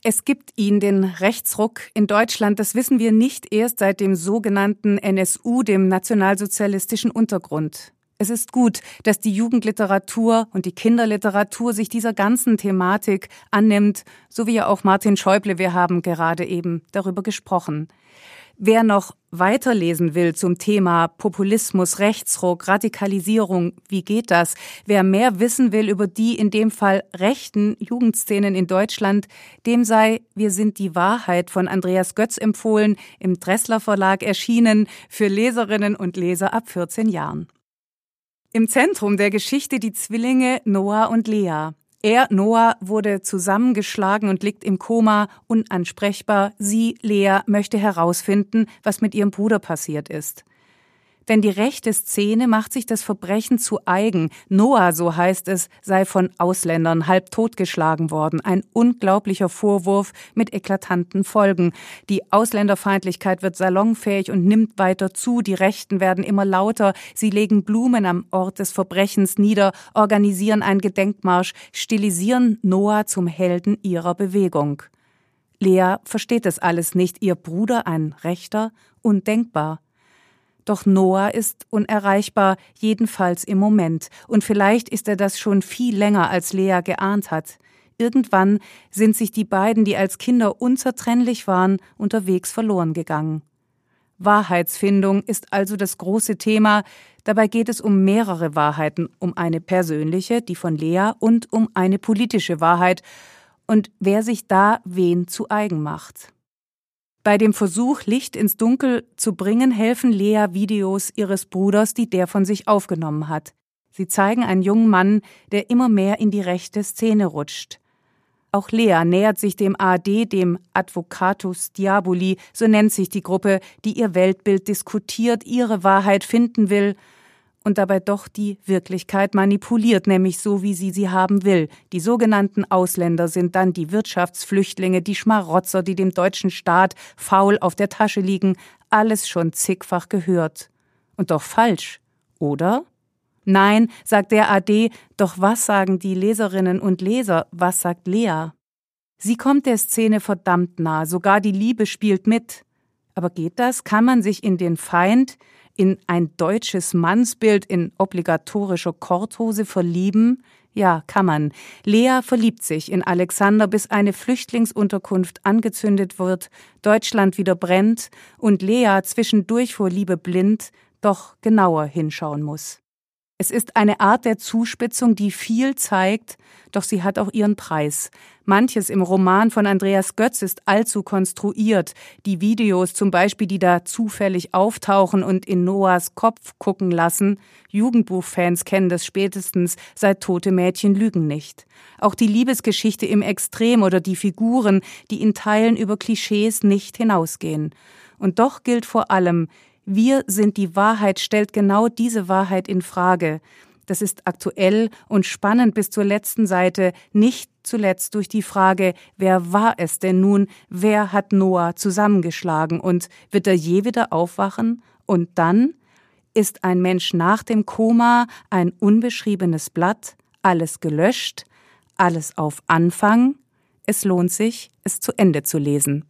Es gibt ihn, den Rechtsruck in Deutschland, das wissen wir nicht erst seit dem sogenannten NSU, dem nationalsozialistischen Untergrund. Es ist gut, dass die Jugendliteratur und die Kinderliteratur sich dieser ganzen Thematik annimmt, so wie ja auch Martin Schäuble, wir haben gerade eben darüber gesprochen. Wer noch weiterlesen will zum Thema Populismus, Rechtsruck, Radikalisierung, wie geht das? Wer mehr wissen will über die in dem Fall rechten Jugendszenen in Deutschland, dem sei Wir sind die Wahrheit von Andreas Götz empfohlen, im Dressler Verlag erschienen, für Leserinnen und Leser ab 14 Jahren. Im Zentrum der Geschichte die Zwillinge Noah und Lea. Er, Noah, wurde zusammengeschlagen und liegt im Koma, unansprechbar. Sie, Lea, möchte herausfinden, was mit ihrem Bruder passiert ist. Denn die rechte Szene macht sich das Verbrechen zu eigen. Noah, so heißt es, sei von Ausländern halb totgeschlagen worden. Ein unglaublicher Vorwurf mit eklatanten Folgen. Die Ausländerfeindlichkeit wird salonfähig und nimmt weiter zu. Die Rechten werden immer lauter. Sie legen Blumen am Ort des Verbrechens nieder, organisieren einen Gedenkmarsch, stilisieren Noah zum Helden ihrer Bewegung. Lea versteht es alles nicht. Ihr Bruder ein Rechter? Undenkbar. Doch Noah ist unerreichbar, jedenfalls im Moment, und vielleicht ist er das schon viel länger, als Lea geahnt hat. Irgendwann sind sich die beiden, die als Kinder unzertrennlich waren, unterwegs verloren gegangen. Wahrheitsfindung ist also das große Thema, dabei geht es um mehrere Wahrheiten, um eine persönliche, die von Lea, und um eine politische Wahrheit, und wer sich da wen zu eigen macht. Bei dem Versuch, Licht ins Dunkel zu bringen, helfen Lea Videos ihres Bruders, die der von sich aufgenommen hat. Sie zeigen einen jungen Mann, der immer mehr in die rechte Szene rutscht. Auch Lea nähert sich dem AD, dem Advocatus Diaboli, so nennt sich die Gruppe, die ihr Weltbild diskutiert, ihre Wahrheit finden will und dabei doch die Wirklichkeit manipuliert, nämlich so, wie sie sie haben will. Die sogenannten Ausländer sind dann die Wirtschaftsflüchtlinge, die Schmarotzer, die dem deutschen Staat faul auf der Tasche liegen, alles schon zigfach gehört. Und doch falsch, oder? Nein, sagt der AD, doch was sagen die Leserinnen und Leser, was sagt Lea? Sie kommt der Szene verdammt nah, sogar die Liebe spielt mit. Aber geht das? Kann man sich in den Feind, in ein deutsches Mannsbild in obligatorischer Korthose verlieben? Ja, kann man. Lea verliebt sich in Alexander, bis eine Flüchtlingsunterkunft angezündet wird, Deutschland wieder brennt und Lea zwischendurch vor Liebe blind doch genauer hinschauen muss. Es ist eine Art der Zuspitzung, die viel zeigt, doch sie hat auch ihren Preis. Manches im Roman von Andreas Götz ist allzu konstruiert. Die Videos zum Beispiel, die da zufällig auftauchen und in Noahs Kopf gucken lassen. Jugendbuchfans kennen das spätestens seit Tote Mädchen lügen nicht. Auch die Liebesgeschichte im Extrem oder die Figuren, die in Teilen über Klischees nicht hinausgehen. Und doch gilt vor allem, wir sind die Wahrheit stellt genau diese Wahrheit in Frage. Das ist aktuell und spannend bis zur letzten Seite, nicht zuletzt durch die Frage, wer war es denn nun, wer hat Noah zusammengeschlagen und wird er je wieder aufwachen? Und dann ist ein Mensch nach dem Koma ein unbeschriebenes Blatt, alles gelöscht, alles auf Anfang. Es lohnt sich, es zu Ende zu lesen.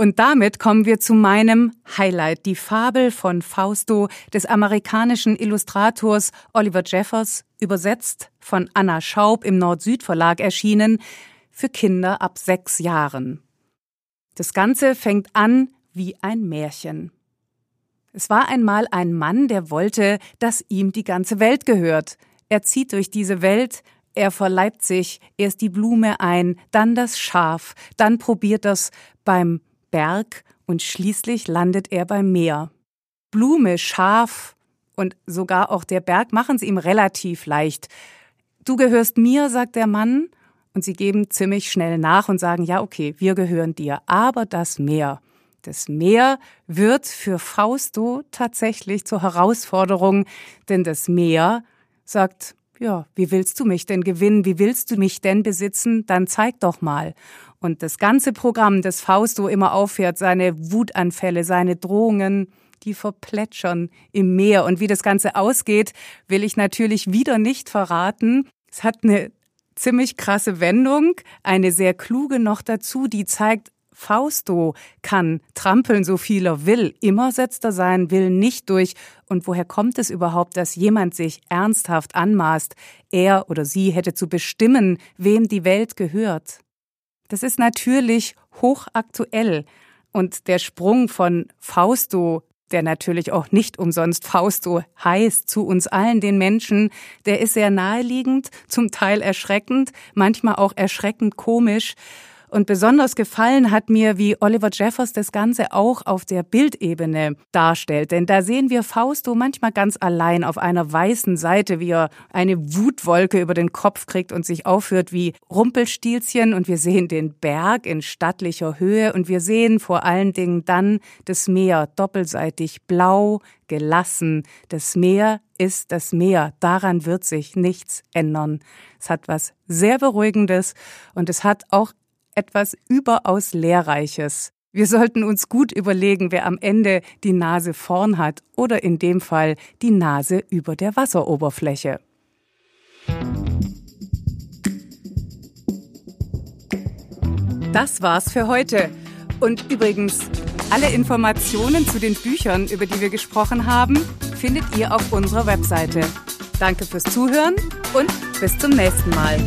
Und damit kommen wir zu meinem Highlight, die Fabel von Fausto des amerikanischen Illustrators Oliver Jeffers, übersetzt von Anna Schaub im Nord-Süd-Verlag erschienen, für Kinder ab sechs Jahren. Das Ganze fängt an wie ein Märchen. Es war einmal ein Mann, der wollte, dass ihm die ganze Welt gehört. Er zieht durch diese Welt, er verleibt sich erst die Blume ein, dann das Schaf, dann probiert das beim Berg und schließlich landet er beim Meer. Blume, Schaf und sogar auch der Berg machen es ihm relativ leicht. Du gehörst mir, sagt der Mann, und sie geben ziemlich schnell nach und sagen, ja, okay, wir gehören dir, aber das Meer. Das Meer wird für Fausto tatsächlich zur Herausforderung, denn das Meer sagt, ja, wie willst du mich denn gewinnen? Wie willst du mich denn besitzen? Dann zeig doch mal. Und das ganze Programm, das Fausto immer auffährt, seine Wutanfälle, seine Drohungen, die verplätschern im Meer. Und wie das Ganze ausgeht, will ich natürlich wieder nicht verraten. Es hat eine ziemlich krasse Wendung, eine sehr kluge noch dazu, die zeigt, Fausto kann trampeln, so viel er will. Immer setzt er seinen Willen nicht durch. Und woher kommt es überhaupt, dass jemand sich ernsthaft anmaßt, er oder sie hätte zu bestimmen, wem die Welt gehört? Das ist natürlich hochaktuell. Und der Sprung von Fausto, der natürlich auch nicht umsonst Fausto heißt, zu uns allen, den Menschen, der ist sehr naheliegend, zum Teil erschreckend, manchmal auch erschreckend komisch. Und besonders gefallen hat mir, wie Oliver Jeffers das Ganze auch auf der Bildebene darstellt. Denn da sehen wir Fausto manchmal ganz allein auf einer weißen Seite, wie er eine Wutwolke über den Kopf kriegt und sich aufführt wie Rumpelstilzchen. Und wir sehen den Berg in stattlicher Höhe. Und wir sehen vor allen Dingen dann das Meer doppelseitig blau, gelassen. Das Meer ist das Meer. Daran wird sich nichts ändern. Es hat was sehr Beruhigendes und es hat auch etwas überaus Lehrreiches. Wir sollten uns gut überlegen, wer am Ende die Nase vorn hat oder in dem Fall die Nase über der Wasseroberfläche. Das war's für heute. Und übrigens, alle Informationen zu den Büchern, über die wir gesprochen haben, findet ihr auf unserer Webseite. Danke fürs Zuhören und bis zum nächsten Mal.